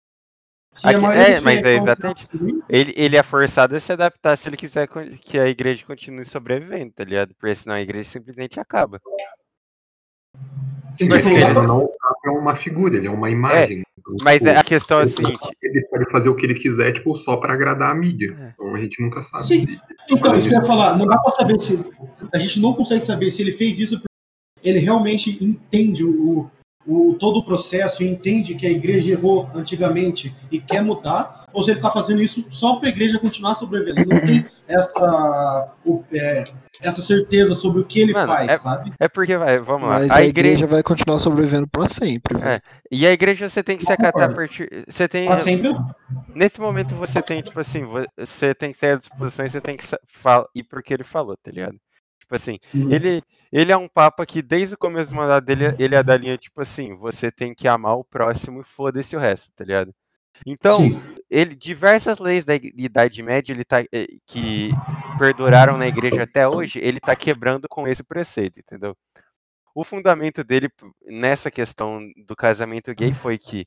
S5: Se
S3: Aqui- é, mas é exatamente.
S5: assumir,
S3: ele, ele é forçado a se adaptar se ele quiser que a igreja continue sobrevivendo, tá ligado? Porque senão a igreja simplesmente acaba.
S4: Sim, mas
S3: ele-
S4: ou não, é uma figura, ele é uma imagem. Então,
S3: Mas
S4: tipo,
S3: a questão é a
S4: ele-
S3: seguinte:
S4: Ele pode fazer o que ele quiser, tipo, só pra agradar a mídia.
S3: É.
S4: Então a gente nunca sabe.
S5: Sim. Então, isso que eu ia falar, não dá pra saber se. A gente não consegue saber se ele fez isso porque ele realmente entende o, o, todo o processo e entende que a igreja errou antigamente e quer mudar, ou se ele tá fazendo isso só pra igreja continuar sobrevivendo. Ele não tem essa, o- é, essa certeza sobre o que ele
S3: Mano,
S5: faz,
S3: é-
S5: sabe?
S3: é porque, vai, vamos lá.
S6: Mas
S3: a
S6: a
S3: igreja.
S6: igreja vai continuar sobrevivendo pra sempre.
S3: É. E a igreja você tem que se acatar a partir. Você tem.
S5: Pra sempre.
S3: Nesse momento você tem, tipo assim, vo- você tem que ter a disposição e você tem que sa- fal- ir porque ele falou, tá ligado? Tipo assim,
S5: Uhum.
S3: ele, ele é um papa que desde o começo do mandato dele, ele é da linha, tipo assim, você tem que amar o próximo e foda-se o resto, tá ligado? Então,
S5: Sim.
S3: ele diversas leis da Idade Média ele tá, eh, que perduraram na igreja até hoje, ele tá quebrando com esse preceito, entendeu? O fundamento dele nessa questão do casamento gay foi que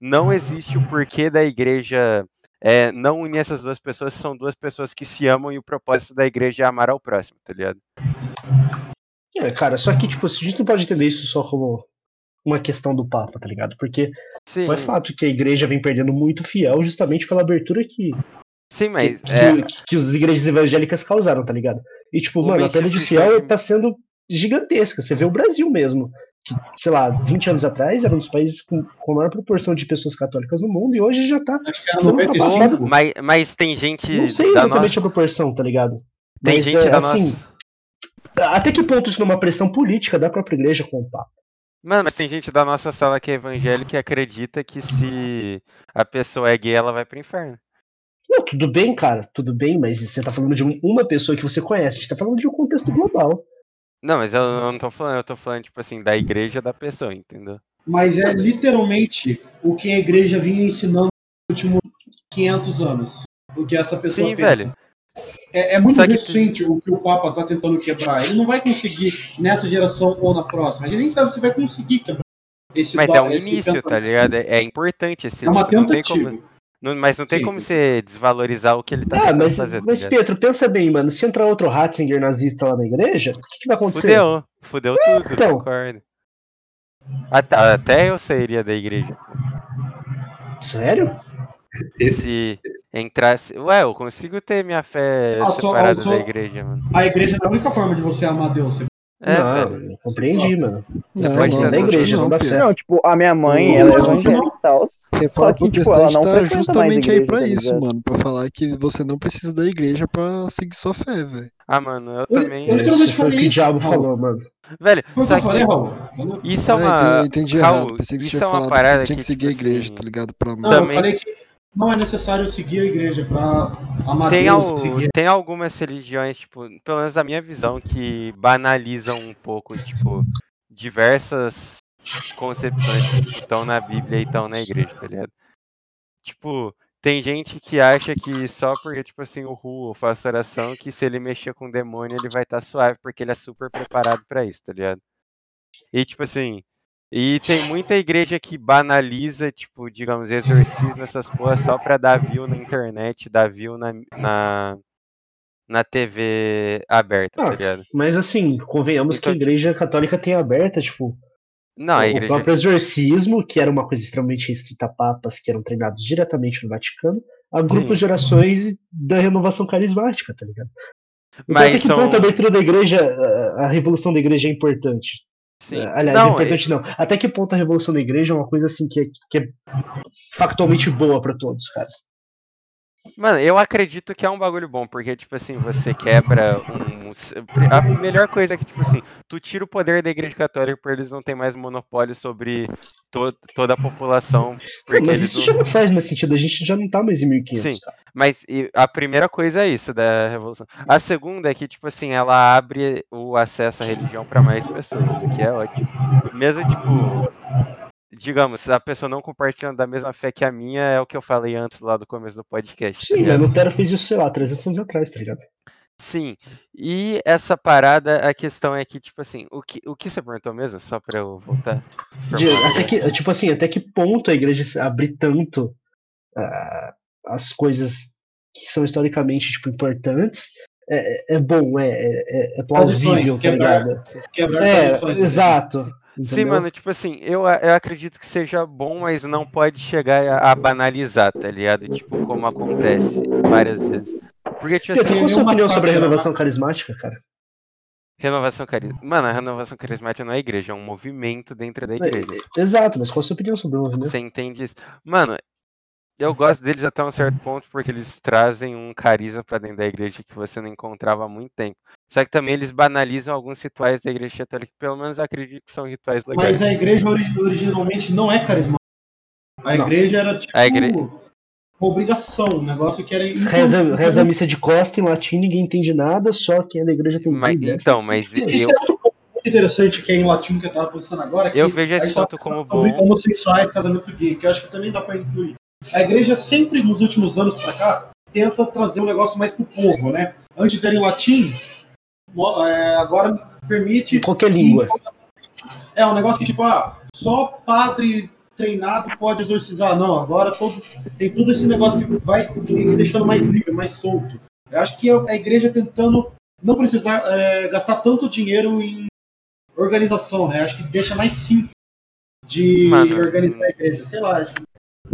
S3: não existe o porquê da igreja eh, não unir essas duas pessoas, são duas pessoas que se amam e o propósito da igreja é amar ao próximo, tá ligado?
S1: É, cara, só que, tipo, a gente não pode entender isso só como uma questão do Papa, tá ligado? Porque
S3: Sim,
S1: é fato que a igreja vem perdendo muito fiel justamente pela abertura que,
S3: sim, mas
S1: que,
S3: é,
S1: que, que as igrejas evangélicas causaram, tá ligado? E, tipo,
S3: Uma
S1: mano, a perda de fiel tá sendo gigantesca. Você vê o Brasil mesmo. Que, sei lá, 20 anos atrás era um dos países com, com a maior proporção de pessoas católicas no mundo e hoje já tá.
S5: Acho que era
S1: Você não tá
S5: 95.
S1: passado?
S3: mas, mas tem gente
S1: Não sei
S3: da
S1: exatamente
S3: nossa,
S1: a proporção, tá ligado?
S3: tem
S1: Mas,
S3: gente
S1: é,
S3: da
S1: assim,
S3: nossa
S1: Até que ponto isso não é uma pressão política da própria igreja com o Papa?
S3: Mano, mas tem gente da nossa sala que é evangélica e acredita que se a pessoa é gay, ela vai pro inferno.
S1: Não, tudo bem, cara, tudo bem, mas você tá falando de um- uma pessoa que você conhece, a gente tá falando de um contexto global.
S3: Não, mas eu, eu não tô falando, eu tô falando, tipo assim, da igreja da pessoa, entendeu?
S5: Mas é literalmente o que a igreja vinha ensinando nos últimos 500 anos. O que essa pessoa
S3: Sim,
S5: pensa.
S3: velho.
S5: É, é muito
S3: que-
S5: recente o que o Papa tá tentando quebrar. Ele não vai conseguir nessa geração ou na próxima. A gente nem sabe se vai conseguir quebrar esse
S3: Mas
S5: do-
S3: é um
S5: esse
S3: início, tá ligado? É, é importante esse
S5: É uma
S3: início. Não
S5: tentativa.
S3: como, não- mas não tem
S5: Sim.
S3: como você desvalorizar o que ele tá
S1: Ah,
S3: tentando
S1: mas,
S3: fazer, tá
S1: mas? Pedro, pensa bem, mano, se entrar outro Ratzinger nazista lá na igreja, o que, que vai acontecer?
S3: Fudeu, fudeu tudo,
S1: então.
S3: concordo. Até, até eu sairia da igreja.
S1: Sério?
S3: Se entrasse. Ué, eu consigo ter minha fé
S5: Ah, só-
S3: separada
S5: só-
S3: da igreja, mano.
S5: A igreja é a única forma de você amar Deus. Você-
S3: É,
S1: não,
S3: velho.
S1: eu compreendi, mano.
S6: Não,
S3: pode
S6: não,
S3: ter
S1: da
S6: que
S1: igreja, não dá
S6: Pedro.
S1: certo.
S7: Não, tipo, a minha mãe,
S5: Não,
S7: ela é
S5: não, não.
S7: evangélica e tal. Só
S6: Reforma
S7: que, tipo, ela não
S6: tá justamente aí
S7: igreja,
S6: pra
S7: tá
S6: isso,
S7: ligado?
S6: mano. Pra falar que você não precisa da igreja pra seguir sua fé, velho.
S3: Ah, mano, eu
S5: Eu-
S3: também.
S5: eu literalmente
S1: Isso o que
S5: falei
S1: o
S5: isso,
S1: diabo
S5: Raul.
S1: falou, mano.
S3: Velho,
S5: Foi o que
S3: só
S5: eu falei,
S3: que
S5: Raul. Não-
S3: isso é
S6: Ah,
S3: uma.
S6: entendi, eu entendi
S3: Raul,
S6: errado. Pensei que você
S3: isso
S6: tinha
S3: é uma
S6: falado que tinha que
S3: que,
S6: seguir a
S3: tipo
S6: igreja,
S3: assim,
S6: tá ligado? Pra
S5: Não, eu falei que não é necessário seguir a igreja pra amar
S3: Tem,
S5: Deus.
S3: al-
S5: seguir...
S3: tem algumas religiões, tipo, pelo menos a minha visão, que banalizam um pouco, tipo, diversas concepções que estão na Bíblia e estão na igreja, tá ligado? Tipo, tem gente que acha que só porque, tipo assim, o Ru faça oração, que se ele mexer com o demônio, ele vai estar suave, porque ele é super preparado pra isso, tá ligado? E, tipo assim, e tem muita igreja que banaliza, tipo, digamos, exorcismo, essas porras, só pra dar view na internet, dar view na, na, na TV aberta, tá
S1: Ah,
S3: ligado?
S1: Mas assim, convenhamos que a
S3: Então,
S1: igreja católica tem aberta, tipo,
S3: Não, a
S1: o
S3: igreja.
S1: próprio exorcismo, que era uma coisa extremamente restrita a papas que eram treinados diretamente no Vaticano, a grupos de orações da renovação carismática, tá ligado? Então,
S3: Mas
S1: até que
S3: são-
S1: ponto a abertura da igreja, a- a revolução da igreja é importante?
S3: Sim.
S1: Aliás,
S3: não,
S1: é importante não. Até que ponto a revolução da igreja é uma coisa assim que é, que é factualmente boa pra todos, caras?
S3: Mano, eu acredito que é um bagulho bom, porque, tipo assim, você quebra um. A melhor coisa é que, tipo assim, tu tira o poder da igreja católica porque eles não têm mais monopólio sobre to toda a população.
S1: Mas isso
S3: não...
S1: já não faz mais sentido, a gente já não tá mais em 1500,
S3: Sim.
S1: cara.
S3: Mas a primeira coisa é isso da revolução. A segunda é que, tipo assim, ela abre o acesso à religião pra mais pessoas, o que é ótimo. Mesmo, tipo, digamos, a pessoa não compartilhando da mesma fé que a minha, é o que eu falei antes lá do começo do podcast. tá
S1: Sim,
S3: ligado?
S1: mas Lutero fez isso, sei lá, 300 anos atrás, tá ligado?
S3: Sim. E essa parada, a questão é que, tipo assim, o que, o que você perguntou mesmo? Só pra eu voltar. pra
S1: até que, tipo assim, até que ponto a igreja se abre tanto ah, as coisas que são historicamente tipo, importantes é, é bom, é, é, é plausível,
S5: Tradições,
S1: tá
S5: quebrar
S1: ligado?
S5: Quebrar
S1: É,
S5: tradições, né?
S1: exato.
S3: Sim,
S1: entendeu?
S3: mano, tipo assim, eu, eu acredito que seja bom, mas não pode chegar a, a banalizar, tá ligado? Tipo, como acontece várias vezes. Porque, tipo assim,
S1: qual a sua opinião sobre a
S5: sátira,
S1: renovação carismática, cara?
S3: renovação carismática. Mano, a renovação carismática não é igreja, é um movimento dentro da igreja.
S1: É, exato, mas qual a sua opinião sobre o movimento?
S3: Você entende isso? Mano, eu gosto deles até um certo ponto porque eles trazem um carisma pra dentro da igreja que você não encontrava há muito tempo. Só que também eles banalizam alguns rituais da igreja católica, que pelo menos eu acredito que são rituais legais.
S5: Mas a igreja ori- originalmente não é carismática. A
S1: Não.
S5: igreja era tipo
S3: A igre-
S5: uma obrigação, um negócio que era.
S1: Reza, reza a missa de costa em latim, ninguém entende nada, só quem é da igreja tem
S3: Mas- então, mas
S5: Isso
S3: eu,
S5: é outro ponto muito interessante que é em latim que eu tava pensando agora. Que
S3: eu vejo esse
S5: tava
S3: ponto como bom.
S5: homossexuais, casamento gay, que eu acho que também dá pra incluir. A igreja sempre, nos últimos anos pra cá, tenta trazer um negócio mais pro povo, né? Antes era em latim, é, agora permite
S1: qualquer língua.
S5: É um negócio que, tipo, ah, só padre treinado pode exorcizar. Não, agora todo, tem todo esse negócio que vai deixando mais livre, mais solto. Eu acho que a igreja tentando não precisar é, gastar tanto dinheiro em organização, né? Acho que deixa mais simples de
S3: Mano,
S5: organizar a igreja. Sei lá, acho.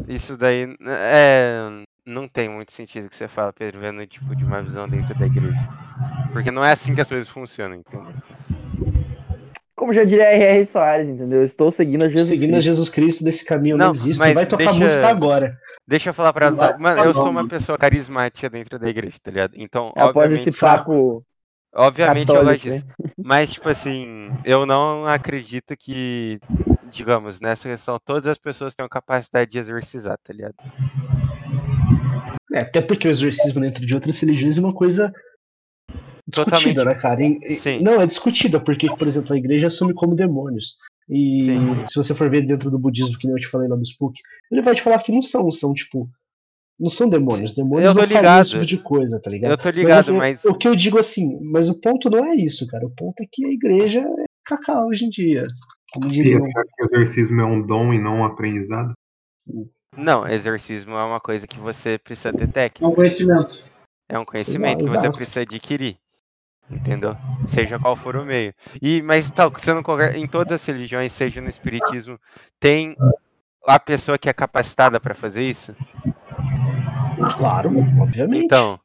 S3: Isso daí é. Não tem muito sentido o que você fala, Pedro, vendo tipo de uma visão dentro da igreja. Porque não é assim que as coisas funcionam, entendeu?
S7: Como já diria R.R. Soares, entendeu? Eu estou seguindo a Jesus
S1: Seguindo a
S7: Cristo.
S1: Jesus Cristo, desse caminho eu não,
S3: Não,
S1: existo.
S3: mas
S1: Vai tocar
S3: deixa-
S1: música agora.
S3: Deixa eu falar pra ela. Mano,
S5: tá
S3: eu sou uma pessoa carismática dentro da igreja, tá ligado? Então,
S7: Após
S3: obviamente,
S7: esse papo
S3: obviamente eu
S7: católico,
S3: gosto disso. Mas, tipo assim, eu não acredito que, digamos, nessa questão, todas as pessoas tenham capacidade de exorcizar, tá ligado?
S1: É, até porque o exorcismo dentro de outras religiões é uma coisa discutida,
S3: Totalmente.
S1: né, cara? E-
S3: Sim.
S1: Não, é discutida, porque, por exemplo, a igreja assume como demônios. E
S3: Sim.
S1: se você for ver dentro do budismo, que nem eu te falei lá do Spook, ele vai te falar que não são, são, tipo. Não são demônios. Demônios
S3: Eu tô
S1: não
S3: ligado.
S1: esse tipo de coisa, tá ligado?
S3: Eu tô ligado,
S1: assim,
S3: mas.
S1: O que eu digo assim, mas o ponto não é isso, cara. O ponto é que a igreja é cacau hoje em dia. Como
S4: E
S1: diriam.
S4: achar que exorcismo é um dom e não um aprendizado?
S3: Não, exorcismo é uma coisa que você precisa ter
S5: É
S3: técnica.
S5: um conhecimento.
S3: É um conhecimento que você
S1: exato.
S3: precisa adquirir. Entendeu? Seja qual for o meio. E, mas tal, você não conversa. Em todas as religiões, seja no espiritismo, tem a pessoa que é capacitada pra fazer isso?
S1: Claro, obviamente.
S3: Então,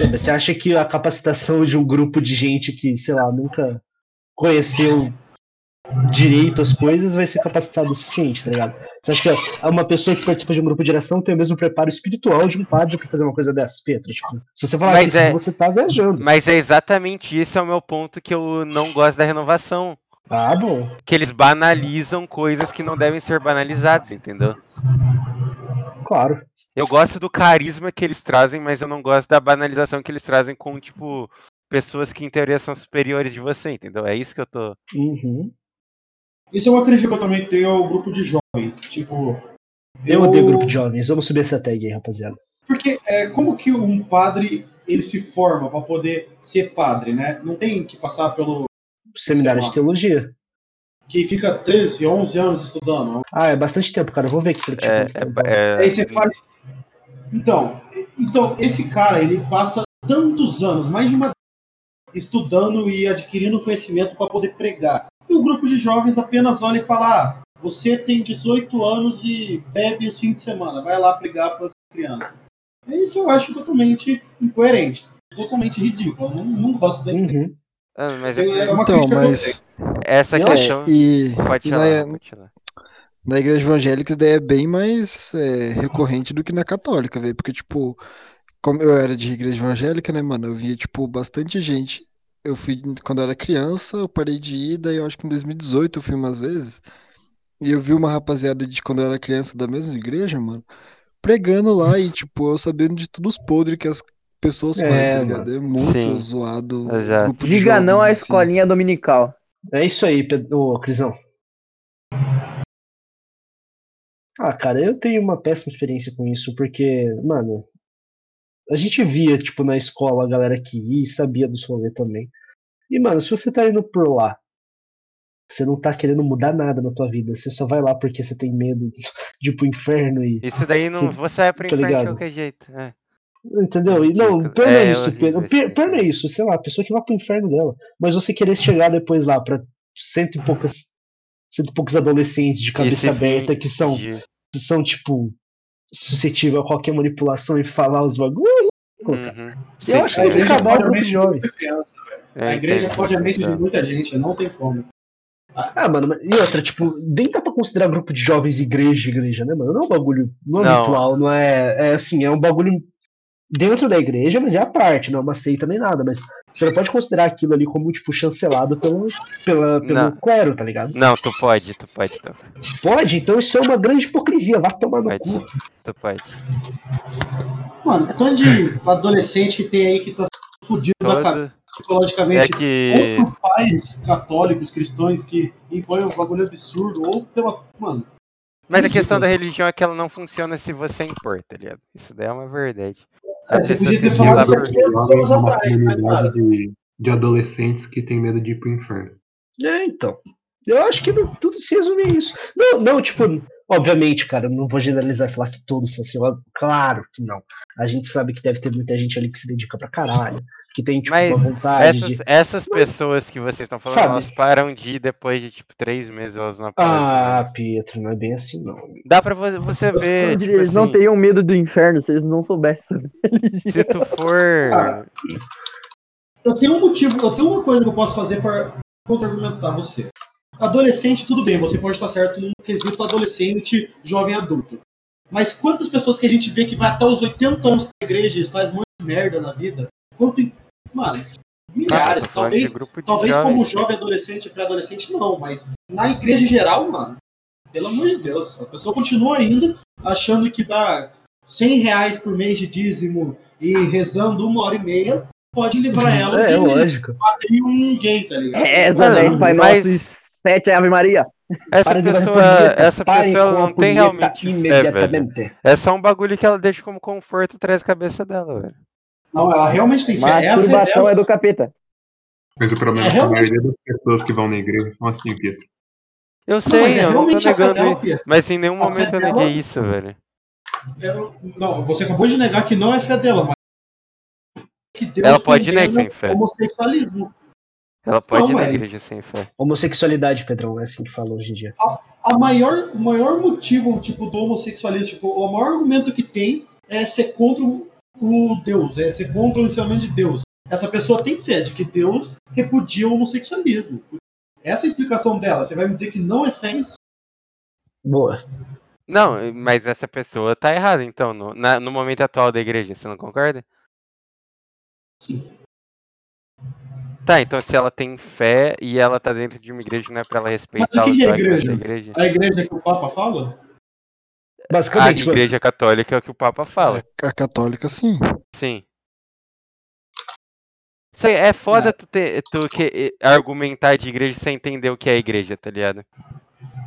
S1: É, Você acha que a capacitação de um grupo de gente que, sei lá, nunca conheceu direito as coisas vai ser capacitado o suficiente, tá ligado? Você acha que uma pessoa que participa de um grupo de oração tem o mesmo preparo espiritual de um padre pra fazer uma coisa dessa, Pedro? Tipo, se você falar
S3: Mas
S1: isso,
S3: é-
S1: você tá viajando.
S3: mas é exatamente esse é o meu ponto que eu não gosto da renovação.
S1: Ah, bom.
S3: Que eles banalizam coisas que não devem ser banalizadas, entendeu?
S1: Claro.
S3: Eu gosto do carisma que eles trazem, mas eu não gosto da banalização que eles trazem com, tipo, pessoas que em teoria são superiores de você, entendeu? É isso que eu tô.
S1: Uhum.
S5: Isso é uma crítica que eu também tenho ao grupo de jovens. Tipo.
S1: Eu odeio grupo de jovens. Vamos subir essa tag aí, rapaziada.
S5: Porque é, como que um padre ele se forma para poder ser padre, né? Não tem que passar pelo
S1: Seminário de teologia.
S5: que fica 13, 11 anos estudando.
S1: Ah, é bastante tempo, cara. Eu vou ver aqui pra ti
S3: É, é- é-
S5: Aí você faz. Então, então esse cara ele passa tantos anos, mais de uma estudando e adquirindo conhecimento para poder pregar. O grupo de jovens apenas olha e fala: ah, você tem 18 anos e bebe os fins de semana, vai lá pregar para as crianças. Isso eu acho totalmente incoerente, totalmente ridículo. Eu não, não gosto da
S1: Uhum.
S3: Ah, mas
S5: É
S3: é-
S5: uma
S6: Então,
S5: eu
S6: mas.
S3: essa
S1: É,
S3: questão.
S6: E,
S3: Pode
S6: e
S3: falar,
S6: na,
S3: pode falar.
S6: na igreja evangélica isso daí é bem mais é, recorrente do que na católica, velho. Porque, tipo, como eu era de igreja evangélica, né, mano? Eu via, tipo, bastante gente. Eu fui quando eu era criança, eu parei de ir, daí eu acho que em 2018 eu fui umas vezes. E eu vi uma rapaziada de quando eu era criança da mesma igreja, mano, pregando lá e, tipo, eu sabendo de tudo os podres que as pessoas
S1: É,
S6: fazem, tá ligado? É muito
S3: Sim,
S6: zoado.
S3: exato.
S7: Diga não à
S6: assim.
S7: escolinha dominical.
S1: É isso aí, Pedro. Ô, Crisão. Ah, cara, eu tenho uma péssima experiência com isso, porque, mano, a gente via, tipo, na escola a galera que ia e sabia dos rolês também. E, mano, se você tá indo por lá, você não tá querendo mudar nada na tua vida, você só vai lá porque você tem medo de ir pro inferno e.
S3: Isso daí não.
S1: Você-
S3: vai pro
S1: tá
S3: inferno de
S1: ligado?
S3: qualquer jeito. É.
S1: Entendeu? E não,
S3: Ridículo.
S1: pior não é
S3: É,
S1: isso, Pedro. Pior, não é isso, sei lá, a pessoa que vai pro inferno dela. Mas você querer chegar depois lá pra cento e poucas. Cento e poucos adolescentes de cabeça
S3: Esse
S1: aberta que são,
S3: de-
S1: que são, tipo, suscetíveis a qualquer manipulação e falar os bagulhos.
S3: Uhum.
S1: Eu acho que tem que acabar o grupo de jovens.
S5: A igreja pode a mente de
S3: questão.
S5: muita gente, não tem como.
S1: Ah, mano, mas- e outra, tipo, nem dá pra considerar grupo de jovens igreja, igreja, né, mano? Não é um bagulho, não é
S3: Não.
S1: ritual, não é, é assim, é um bagulho dentro da igreja, mas é a parte, não é uma seita nem nada, mas você não pode considerar aquilo ali como, tipo, chancelado pelo, pela, pelo
S3: Não.
S1: clero, tá ligado?
S3: Não, tu pode, tu pode, tu,
S1: Pode, então isso é uma grande hipocrisia, vá tomar no
S3: pode.
S1: cu.
S3: Tu pode.
S5: Mano, é tanto de adolescente que tem aí que tá fudido da cabeça
S3: Todo...
S5: psicologicamente.
S3: É que.
S5: Ou por pais católicos, cristãos que impõem um bagulho absurdo, ou pela. Mano,
S3: Mas a questão da religião é que ela não funciona se você impor, tá ligado? Isso daí é uma verdade.
S5: É, você podia ter falado isso aqui anos atrás, né, cara?
S4: comunidade de, de adolescentes que tem medo de ir pro inferno.
S1: É, então. Eu acho que não- tudo se resume a isso. Não, não, tipo, obviamente, cara, eu não vou generalizar e falar que todos são assim. Claro que não. A gente sabe que deve ter muita gente ali que se dedica pra caralho. Que tem, tipo,
S3: Mas
S1: uma vontade
S3: Essas,
S1: de.
S3: essas pessoas que vocês estão falando,
S1: Sabe?
S3: elas param de ir depois de tipo três meses, elas não
S1: Ah,
S3: aparecem.
S1: Pietro, não é bem assim, não.
S3: Dá pra você, você ver, tipo
S7: eles não
S3: assim,
S7: teriam medo do inferno se eles não soubessem
S3: se tu for.
S5: Cara, Eu tenho um motivo, eu tenho uma coisa que eu posso fazer para contra-argumentar você. Adolescente, tudo bem, você pode estar certo no quesito adolescente, jovem adulto. Mas quantas pessoas que a gente vê que vai até os 80 anos pra igreja e faz um monte de merda na vida? Quanto. Mano, milhares. talvez talvez como
S3: jovens.
S5: jovem adolescente, pré-adolescente, não. Mas na igreja em geral, mano, pelo amor de Deus, a pessoa continua ainda achando que dá 100 reais por mês de dízimo e rezando uma hora e meia pode livrar ela
S1: É,
S5: de
S1: é lógico.
S5: bater um gay, tá ligado?
S7: Reza
S3: Mano,
S7: 10 Pai
S3: mas-
S7: Nosso e 7 Ave Maria.
S3: Essa
S1: Para
S3: pessoa, essa pessoa não tem realmente fé, velho. É só um bagulho que ela deixa como conforto atrás da cabeça dela, velho.
S5: Não, ela realmente tem fé. É a
S7: Masturbação
S5: dela.
S7: é do capeta.
S4: Mas o problema
S5: É,
S4: é que a maioria das pessoas que vão na igreja são assim, Pietro.
S3: Eu
S5: Não,
S3: sei,
S5: mas é
S3: eu não tô
S5: a
S3: negando
S5: dela.
S3: Mas em nenhum
S5: A
S3: momento eu
S5: dela-
S3: neguei isso, velho.
S5: Eu- Não, você acabou de negar que não é fé dela, mas que Deus
S3: Ela pode ir na
S5: condena
S3: sem fé.
S5: homossexualismo.
S3: Ela pode
S5: Não,
S3: ir na igreja sem fé.
S1: Homossexualidade, Pedrão, é assim que fala hoje em dia.
S5: a maior, o maior motivo tipo, do homossexualismo, tipo, o maior argumento que tem é ser contra o, o Deus, é ser contra o ensinamento de Deus. Essa pessoa tem fé de que Deus repudia o homossexualismo. Essa é a explicação dela. Você vai me dizer que não é fé isso?
S1: Boa.
S3: Não, mas essa pessoa tá errada, então, no, na- no momento atual da igreja, você não concorda?
S5: Sim.
S3: Tá, então se ela tem fé e ela tá dentro de uma igreja, não é pra ela respeitar
S5: que
S3: os
S5: que é
S3: dogmas
S5: igreja?
S3: igreja?
S5: A igreja que o Papa fala?
S3: A
S1: Basicamente, tipo,
S3: igreja católica é o que o Papa fala.
S6: A católica, sim.
S3: Sim. Isso aí, é foda tu, ter, tu que, argumentar de igreja sem entender o que é igreja, tá ligado?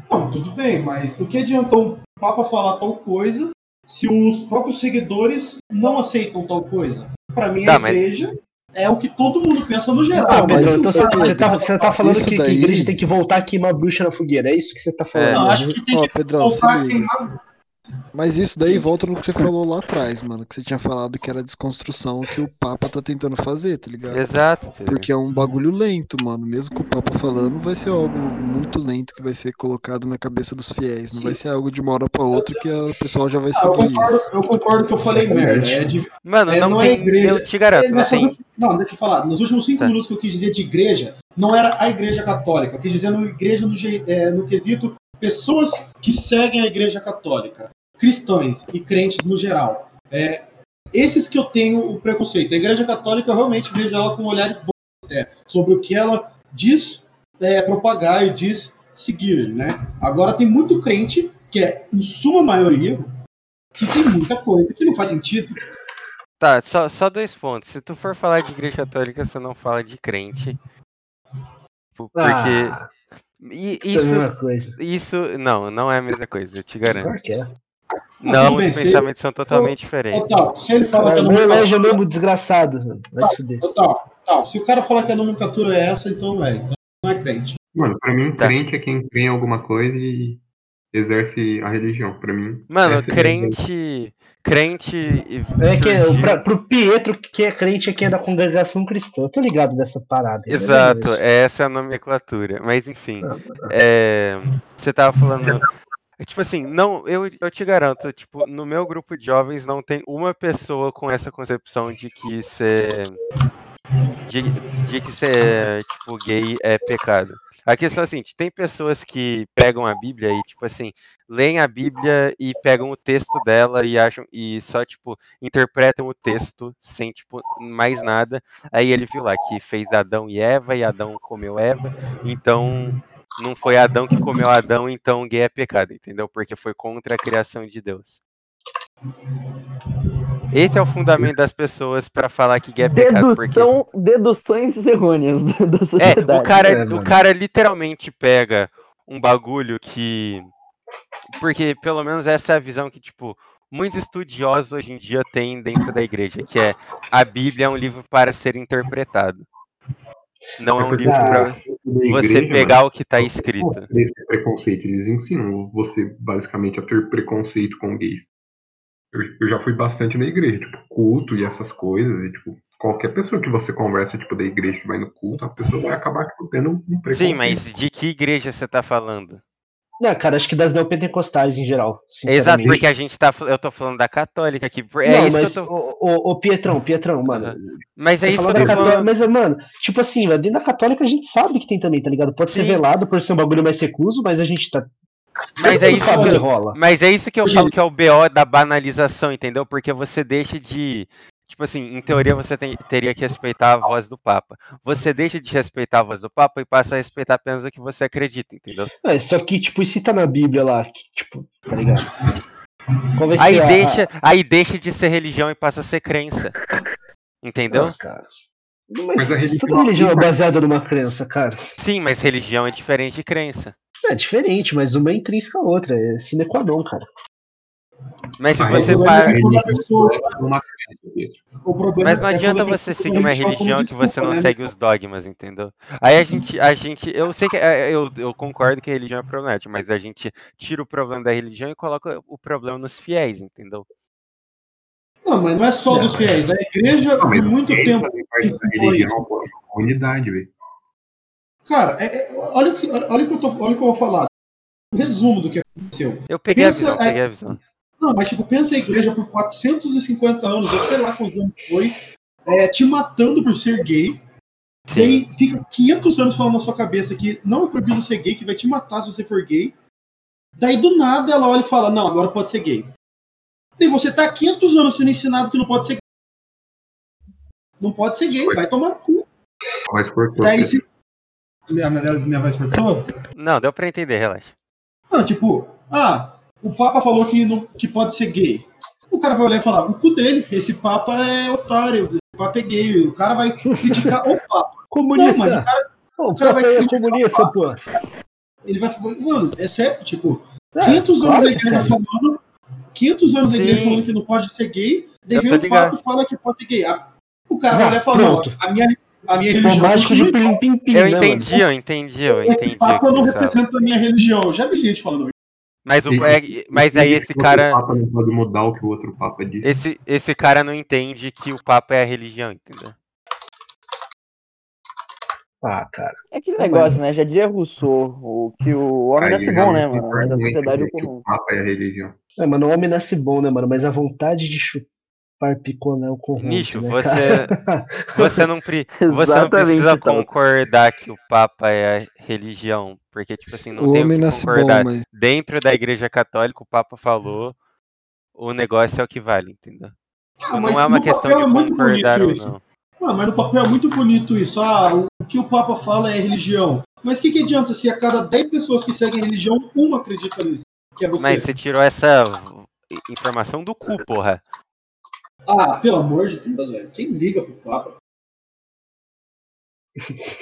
S5: Não, tudo bem, mas o que adiantou o Papa falar tal coisa se os próprios seguidores não aceitam tal coisa? Pra mim,
S3: Tá,
S5: a
S3: mas-
S5: igreja é o que todo mundo pensa no geral.
S1: Ah,
S6: mas
S1: então você,
S6: daí-
S1: você tá, você tá falando que, que a
S6: daí-
S1: igreja tem que voltar a queimar bruxa na fogueira, é isso que você tá falando?
S5: Não,
S1: né?
S5: acho que tem que
S6: Pedrão, se
S5: voltar a queimar
S6: Mas isso daí volta no que você falou lá atrás, mano. Que você tinha falado que era a desconstrução que o Papa tá tentando fazer, tá ligado?
S3: Exato.
S6: Porque é um bagulho lento, mano. Mesmo com o Papa falando, vai ser algo muito lento que vai ser colocado na cabeça dos fiéis. Não vai ser algo de uma hora pra outra que o pessoal já vai
S5: Ah, eu,
S6: seguir
S5: concordo,
S6: isso.
S5: eu concordo que eu falei
S1: Exatamente.
S5: merda. É de-
S3: Mano,
S5: é,
S3: não,
S5: não é
S3: tem.
S5: igreja.
S3: Eu te garanto,
S5: é,
S3: não tem.
S5: não, deixa eu falar. Nos últimos cinco
S3: Tá.
S5: minutos que eu quis dizer de igreja, não era a igreja católica. Eu quis dizer no, igreja no, ge- é, no quesito pessoas que seguem a igreja católica. Cristãos e crentes no geral. É, esses que eu tenho o preconceito. A igreja católica, eu realmente vejo ela com olhares bons até, sobre o que ela diz é, propagar e diz seguir, né? Agora tem muito crente, que é em suma maioria, que tem muita coisa que não faz sentido.
S3: Tá, só, só dois pontos. Se tu for falar de igreja católica, você não fala de crente. Por- Porque.
S1: Ah,
S3: e-
S1: isso é a
S3: isso.
S1: mesma coisa.
S3: Isso. Não, não é a mesma coisa, eu te garanto.
S1: Claro que é.
S3: Não, os pensamentos são totalmente diferentes.
S5: tal, se ele fala que a
S1: O meu elege é
S5: nomenclatura.
S1: mesmo desgraçado. Vai se fuder.
S5: Ô, tal, tal, se o cara falar que a nomenclatura é essa, então é. Então não é crente.
S4: Mano, pra mim,
S3: Tá.
S4: crente é quem crê em alguma coisa e exerce a religião. Pra mim.
S3: Mano,
S4: é
S3: crente. Crente.
S1: É que é, pra, pro Pietro, que é crente, é quem é da congregação cristã. Eu tô ligado dessa parada. aí, é
S3: Exato,
S1: isso.
S3: essa é a nomenclatura. Mas enfim,
S1: Ah,
S3: é, você tava falando. É Tipo assim, não, eu, eu te garanto, tipo, no meu grupo de jovens não tem uma pessoa com essa concepção de que ser. De, de que ser, tipo, gay é pecado. A questão é assim, tem pessoas que pegam a Bíblia e, tipo assim, leem a Bíblia e pegam o texto dela e acham e só, tipo, interpretam o texto sem, tipo, mais nada. Aí ele viu lá que fez Adão e Eva e Adão comeu Eva, então não foi Adão que comeu Adão, então gay é pecado, entendeu? Porque foi contra a criação de Deus. Esse é o fundamento das pessoas pra falar que gay é pecado. porque-
S7: deduções errôneas da, da
S3: é,
S7: sociedade.
S3: o cara,
S1: É,
S3: o cara literalmente pega um bagulho que. Porque pelo menos essa é a visão que, tipo, muitos estudiosos hoje em dia têm dentro da igreja, que é a Bíblia é um livro para ser interpretado. Não é um livro
S4: da
S3: você pegar o que tá
S4: mano,
S3: escrito.
S4: Esse preconceito, eles ensinam você basicamente a ter preconceito com gays. Eu, eu já fui bastante na igreja, tipo, culto e essas coisas, e tipo, qualquer pessoa que você conversa, tipo, da igreja que vai no culto, a pessoa vai acabar tipo, tendo um preconceito.
S3: Sim, mas de que igreja você tá falando?
S1: Não, cara, acho que das neopentecostais em geral.
S3: Exato, porque a gente tá. Eu tô falando da católica aqui. É
S1: não,
S3: isso
S1: mas,
S3: tô.
S1: ô, ô, ô, Pietrão, Pietrão, mano.
S3: Mas é isso que eu tô
S1: católica, mas, mano, tipo assim, dentro da católica a gente sabe que tem também, tá ligado? Pode ser
S3: Sim.
S1: velado por ser um bagulho mais recluso, mas a gente tá.
S3: Mas é isso que
S1: rola.
S3: Mas é isso que eu falo que é o BO da banalização, entendeu? Porque você deixa de. Tipo assim, em teoria você tem- teria que respeitar a voz do Papa. Você deixa de respeitar a voz do Papa e passa a respeitar apenas o que você acredita, entendeu?
S1: É, só que, tipo, e se tá na Bíblia lá, que, tipo, tá ligado? Qual vai
S3: Aí
S1: ser a-
S3: deixa, aí deixa de ser religião e passa a ser crença. Entendeu?
S1: Ah, cara. Mas,
S4: Mas a religião-
S1: toda religião é baseada numa crença, cara.
S3: Sim, mas religião é diferente de crença.
S1: É diferente, mas uma é intrínseca à outra. É sine qua non, cara.
S3: Mas se você
S5: religião
S3: para.
S5: é
S4: É
S3: Mas não
S5: é
S3: adianta você seguir uma religião que você não
S5: né?
S3: segue os dogmas, entendeu? Aí a gente, a gente, eu sei que é, eu, eu concordo que a religião é problemática, mas a gente tira o problema da religião e coloca o problema nos fiéis, entendeu?
S5: Não, mas não é só dos fiéis. A igreja,
S4: Não,
S5: por muito tempo.
S4: parte da religião, é uma comunidade, velho.
S5: Cara, é- é- olha, o que, olha, o que eu tô, olha o que eu vou falar. Um resumo do que aconteceu.
S3: Eu peguei
S5: Pensa,
S3: a visão,
S5: é-
S3: peguei a visão.
S5: Não, mas tipo, pensa a igreja por 450 anos, eu sei lá quantos anos foi, é, te matando por ser gay.
S3: Sim.
S5: Daí fica 500 anos falando na sua cabeça que não é proibido ser gay, que vai te matar se você for gay. Daí do nada ela olha e fala: Não, agora pode ser gay. E você tá há 500 anos sendo ensinado que não pode ser gay. Não pode ser gay, vai tomar no cu.
S4: Mas cortou.
S5: Daí se. Minha, minha, minha voz cortou?
S3: Não, deu pra entender, relaxa.
S5: Não, tipo, ah, o Papa falou que, não, que pode ser gay. O cara vai olhar e falar, o cu dele, esse Papa é otário, esse Papa é gay. O cara vai criticar o Papa.
S1: Comunista!
S5: Não, mas o cara,
S1: Pô, o
S5: cara vai
S1: é
S5: criticar
S1: comunista,
S5: o
S1: pô.
S5: ele vai falar, mano, é sério, tipo,
S1: É,
S5: 500 anos
S1: claro
S5: da
S1: que
S5: igreja falando, 500 anos da igreja falando que não pode ser gay, daí
S3: Eu
S5: vem o Papa e fala que pode ser gay. O cara vai olhar e falar, não,
S1: pronto.
S5: a minha, a minha religião
S1: mágico de
S5: continua igual.
S1: pim-pim-pim,
S3: Eu
S1: né,
S3: entendi, eu entendi, eu
S5: Esse
S3: entendi. o
S5: Papa
S3: que
S5: não
S3: você fala.
S5: representa a minha religião. Já vi gente falando
S3: Mas, o, é- mas aí esse
S4: O
S3: cara.
S4: Papa não pode mudar o que o outro Papa disse.
S3: Esse, esse cara não entende que o Papa é a religião, entendeu?
S1: Ah, cara.
S7: É aquele negócio, né? Já diria Rousseau, o, que o homem
S4: Aí,
S7: nasce bom, né,
S4: realmente,
S7: mano? Mas da
S4: importante
S7: sociedade
S4: é
S7: o comum.
S4: O Papa é a religião.
S1: É, mano, o homem nasce bom, né, mano? Mas a vontade de chupar picolé é o corrompe,
S3: Nicho,
S1: né,
S3: você, você não, pre- você não precisa
S7: então.
S3: concordar que o Papa é a religião, porque, tipo assim, não
S6: O
S3: tem o que
S6: nasce bom,
S3: concordar.
S6: mas.
S3: Dentro da Igreja Católica, o Papa falou, o negócio é o que vale, entendeu?
S5: Ah, mas
S3: não é uma questão
S5: papel
S3: de
S5: é muito
S3: concordar ou
S5: isso.
S3: não.
S5: Ah, mas no papel é muito bonito isso. Ah, o que o Papa fala é religião. Mas o que, que adianta se a cada 10 pessoas que seguem a religião, uma acredita nisso? Que é você.
S3: Mas você tirou essa informação do cu, porra.
S5: Ah, pelo amor de Deus, velho. Quem liga pro Papa?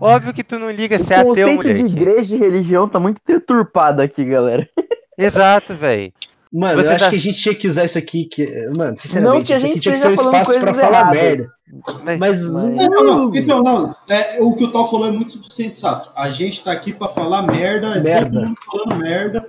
S3: Óbvio que tu não liga, você é
S7: O
S3: ateu,
S7: conceito de igreja e religião tá muito deturpado aqui, galera.
S3: Exato, velho.
S1: Mano,
S3: Você
S1: eu acho
S3: tá-
S1: que a gente tinha que usar isso aqui. Que... Mano,
S7: Não
S1: sinceramente,
S7: que a
S1: isso aqui
S7: gente
S1: tinha que ser um espaço pra
S7: coisas
S1: falar
S7: erradas.
S1: merda.
S3: Mas,
S1: Mas.
S7: Mas-
S5: É, não, não, então, não. É, o que o Tal falou é muito sensato. A gente tá aqui pra falar merda,
S1: Merda.
S5: todo mundo falando merda.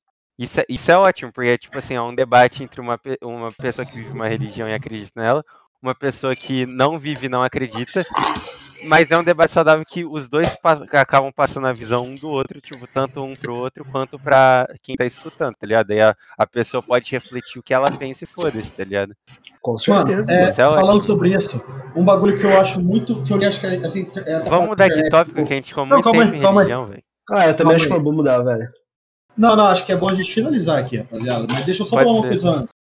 S5: Isso,
S1: é, isso
S3: é ótimo, porque tipo assim, é um debate entre uma, uma pessoa que vive uma religião e acredita nela, uma pessoa que não vive e não acredita, mas é um debate saudável que os dois acabam passando a visão um do outro, tipo, tanto um pro outro quanto pra quem tá escutando, tá ligado? Aí a, a pessoa pode refletir o que ela pensa e foda-se, tá ligado?
S1: Com certeza.
S5: É,
S3: é
S5: falando sobre isso, um bagulho que eu acho muito. que eu acho que é, assim, é
S3: Vamos mudar de tópico
S5: é,
S3: que a gente comenta.
S5: Não, calma aí, calma aí.
S1: Ah, eu também
S5: calma
S1: acho
S5: aí.
S1: que eu vou mudar, velho.
S5: Não, não, acho que é bom a gente finalizar aqui, rapaziada. Mas deixa eu só
S3: Pode
S5: falar uma
S3: ser.
S5: coisa antes.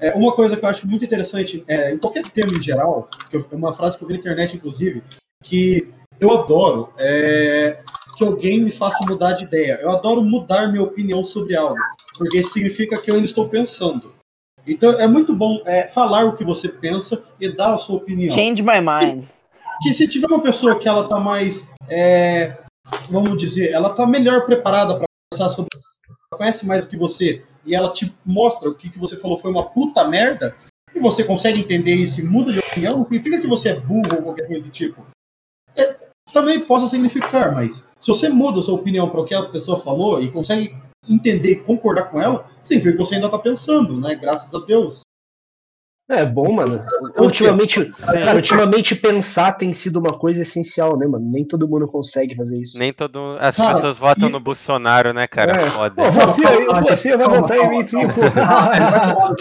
S5: É, uma coisa que eu acho muito interessante, é, em qualquer tema em geral, que eu- uma frase que eu vi na internet, inclusive, que eu adoro é, que alguém me faça mudar de ideia. Eu adoro mudar minha opinião sobre algo, porque isso significa que eu ainda estou pensando. Então é muito bom é, falar o que você pensa e dar a sua opinião
S7: Change my mind.
S5: que se tiver uma pessoa que ela tá mais, é, vamos dizer, ela tá melhor preparada para conversar sobre, conhece mais do que você e ela te mostra o que, que você falou foi uma puta merda e você consegue entender isso e muda de opinião, não significa que você é burro ou qualquer coisa do tipo. É, também possa significar, mas se você muda a sua opinião para o que a pessoa falou e consegue entender e concordar com ela, significa que você ainda tá pensando, né? Graças a Deus.
S1: É bom, mano. Ultimamente, cara,
S3: Sim.
S1: ultimamente pensar tem sido uma coisa essencial, né, mano? Nem todo mundo consegue fazer isso.
S3: Nem todo. As
S5: Cara,
S3: pessoas votam
S5: e-
S3: no Bolsonaro, né, cara?
S1: É.
S3: Foda.
S1: Pô, você aí, você vai votar em mim, tipo.
S5: Ah,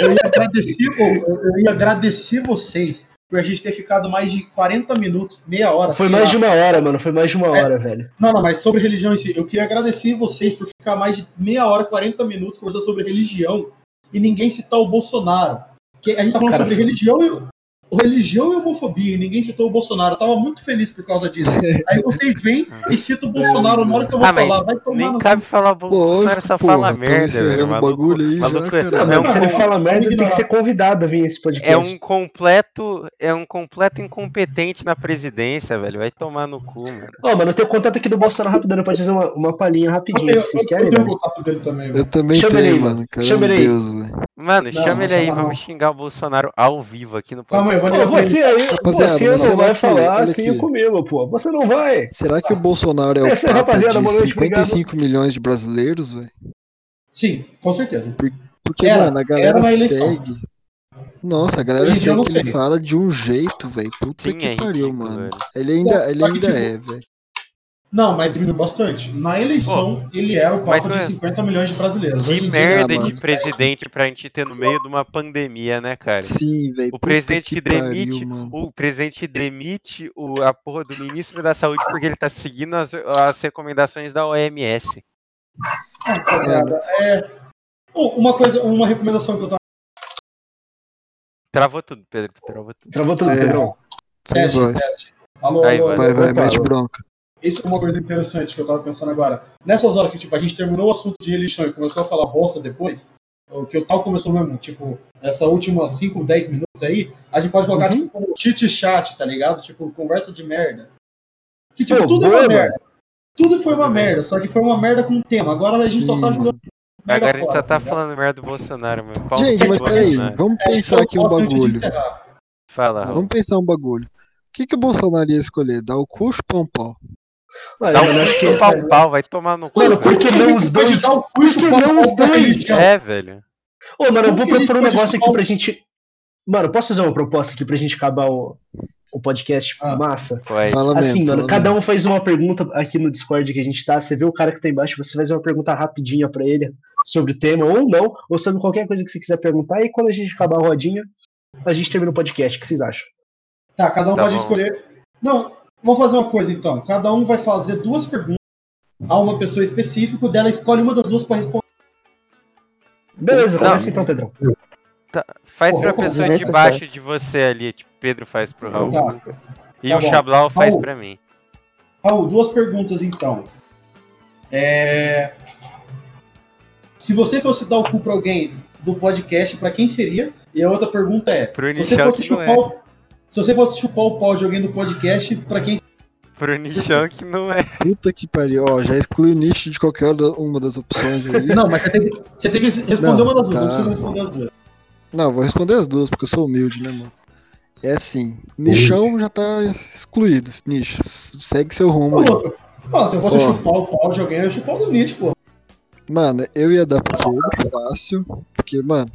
S5: eu ia agradecer, eu ia agradecer vocês por a gente ter ficado mais de 40 minutos, meia hora.
S1: Foi mais
S5: lá.
S1: de uma hora, mano. Foi mais de uma
S5: É.
S1: hora, velho.
S5: Não, não, mas sobre religião em si, eu queria agradecer vocês por ficar mais de meia hora, 40 minutos conversando sobre religião e ninguém citar o Bolsonaro. Que a gente tá falando
S1: Cara,
S5: sobre religião e religião e homofobia, e ninguém citou o Bolsonaro. Eu tava muito feliz por causa disso. Aí vocês vêm e citam o Bolsonaro na hora que eu vou
S3: Ah,
S5: falar. Vai tomar
S3: Nem
S5: no
S3: cabe falar Bolsonaro, só
S6: porra,
S3: fala merda, velho. Maluco,
S6: bagulho aí já,
S3: é- é um
S1: se ele
S5: vamos-
S1: fala merda, tem que ser convidado a vir nesse podcast.
S3: É um completo, é um completo incompetente na presidência, velho. Vai tomar no cu, mano.
S1: Ó, mano, eu tenho contato aqui do Bolsonaro rapidão, pode fazer uma, uma palhinha rapidinho.
S5: Eu, eu,
S1: Vocês
S5: eu
S1: querem, mano?
S5: contato dele também.
S6: Eu também
S1: Chama
S6: tenho,
S1: ele aí,
S6: mano.
S1: Chama ele aí.
S6: Deus.
S3: Mano, chama ele aí, vamos xingar o Bolsonaro ao vivo aqui no
S5: Calma aí, vou
S1: Pô, você aí,
S6: Rapaziada,
S1: você não
S6: será
S1: vai
S6: que-
S1: falar assim
S6: aqui.
S1: comigo, pô. Você não vai.
S6: Será que o Bolsonaro é o
S1: Essa é,
S6: papa de
S1: noite,
S6: 55 milhões de brasileiros, velho?
S5: Sim, com certeza.
S6: Porque,
S5: Era,
S6: mano, a
S5: era
S6: galera segue. Nossa, a galera segue que ele
S5: sei.
S6: fala de um jeito, velho. Puta
S3: Sim,
S6: que
S3: é
S6: pariu,
S3: ridículo,
S6: mano.
S3: velho.
S6: Ele ainda,
S5: Só
S6: ele
S5: que,
S6: ainda
S5: tipo,
S6: é, velho.
S5: Não, mas diminuiu bastante. Na eleição, ele era o
S3: mas
S5: papo de
S3: ué,
S5: 50 milhões de brasileiros.
S3: Que merda de presidente pra gente ter no meio de uma pandemia, né, cara?
S6: Sim, velho.
S3: O presidente que
S6: pariu,
S3: demite,
S6: mano.
S3: o presidente que demite o, a porra do ministro da saúde porque ele tá seguindo as, as recomendações da OMS.
S5: rapaziada, é... Uma coisa, uma recomendação que eu tava
S3: Travou tudo, Pedro. Travou tudo.
S1: Travou tudo,
S6: É.
S1: Pedrão.
S6: Sem
S5: Teste,
S6: voz.
S5: teste. Alô,
S3: Aí,
S5: alô,
S3: vai.
S5: alô.
S6: Vai, vai, mete bronca.
S5: Isso é uma coisa interessante que eu tava pensando agora. Nessas horas que tipo, a gente terminou o assunto de religião e começou a falar bosta depois, o que o tal começou mesmo, tipo, essa última 5, 10 minutos aí, a gente pode colocar,
S1: Uhum.
S5: tipo, como chit chat, tá ligado? Tipo, conversa de merda. Que, tipo,
S1: Pô,
S5: tudo é
S1: boa,
S5: uma
S1: mano.
S5: merda. Tudo foi uma merda, só que foi uma merda com tema. Agora a gente só
S6: Sim,
S5: tá
S6: mano.
S5: jogando merda
S3: Agora a gente
S5: fora,
S3: só tá
S5: ligado?
S3: falando merda do Bolsonaro, meu. Pau
S6: Gente,
S3: no
S6: mas peraí, vamos
S5: Acho que
S6: pensar
S5: eu
S6: aqui um bagulho.
S3: Fala, Raul.
S6: Vamos pensar um bagulho. O que, que o Bolsonaro ia escolher? Dar o cu ou chupar um pau?
S1: Mano,
S3: Dá um
S1: acho que.
S3: pau pau, vai tomar no cu.
S1: Mano, por que não os dois? Por que não os dois?
S3: É, velho.
S1: Ô, mano, eu vou propor um negócio aqui pra gente. Mano, posso fazer uma proposta aqui pra gente acabar o, o podcast
S5: Ah.
S1: massa?
S3: Vai.
S6: Fala
S1: Assim,
S6: mesmo.
S1: mano,
S6: fala
S1: cada
S6: mesmo.
S1: um faz uma pergunta aqui no Discord que a gente tá. Você vê o cara que tá embaixo, você faz uma pergunta rapidinha pra ele sobre o tema, ou não, ou sobre qualquer coisa que você quiser perguntar. E quando a gente acabar a rodinha, a gente termina o podcast. O que vocês acham?
S5: Tá, cada um
S3: Tá
S5: pode
S3: bom.
S5: escolher. Não, vamos fazer uma coisa então. Cada um vai fazer duas perguntas a uma pessoa específica, dela escolhe uma das duas pra responder.
S1: Beleza,
S3: Não.
S1: começa então, Pedrão.
S3: Tá, faz
S5: Porra,
S3: pra pessoa debaixo de você ali, tipo, Pedro faz pro Raul.
S5: Tá.
S3: E
S5: Tá
S3: o
S5: bom.
S3: Xablau faz
S5: Raul.
S3: pra mim.
S5: Raul, duas perguntas então. É, Se você fosse dar o cu pra alguém do podcast, pra quem seria? E a outra pergunta é:
S3: Pro
S5: se você, fosse
S3: não
S5: chupar
S3: é.
S5: o... se você fosse chupar o pau de alguém do podcast, pra quem
S3: Pro Nichão que não é.
S6: Puta que pariu, ó, já exclui o nicho de qualquer uma das opções aí.
S5: Não, mas você tem que, você tem que responder
S6: Não,
S5: uma das duas,
S6: tá.
S5: não precisa responder as duas.
S6: Não, vou responder as duas, porque eu sou humilde, né, mano? É assim, nichão já tá excluído, nicho. Segue seu rumo aí.
S5: Outro. Ó, se eu fosse
S6: Ó.
S5: chupar o pau de alguém, eu ia chupar o do Nietzsche, pô.
S6: Mano, eu ia dar pro Pedro, fácil, porque, mano,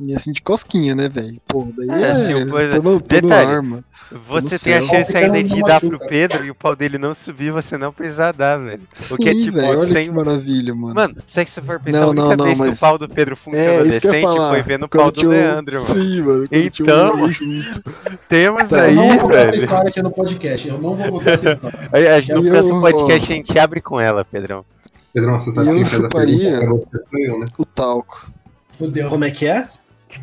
S6: ia assim de cosquinha, né, velho? Pô, daí
S3: É,
S6: é,
S3: assim, o coisa-
S6: tô no, tô
S3: Detalhe.
S6: ar, mano.
S3: Você tem a chance ainda de dar pro. Pedro e o pau dele não subir, você não precisa dar, velho. O que é
S6: Sim,
S3: tipo,
S6: velho, olha
S3: sem-
S6: que maravilha, mano.
S3: Mano, se você for pensar,
S6: Não,
S3: a única
S6: não, não,
S3: vez que
S6: mas-
S3: o pau do Pedro funcionou
S6: é, que eu
S3: decente
S6: falar.
S3: foi vendo o pau do
S6: um-
S3: Leandro, mano.
S6: Sim, mano.
S3: Então,
S6: olho junto.
S3: Temos
S6: Tá,
S5: Eu não
S3: aí,
S5: vou contar essa
S3: velho.
S5: história aqui no podcast, eu não vou contar essa história.
S3: A- a- No
S6: E
S3: próximo
S6: eu-
S3: podcast a gente abre com ela, Pedrão.
S4: Pedrão, você
S6: E
S4: sabe
S6: eu
S4: fez a
S6: chuparia-
S4: eu, né?
S6: O talco.
S5: Fudeu.
S1: Como é que é?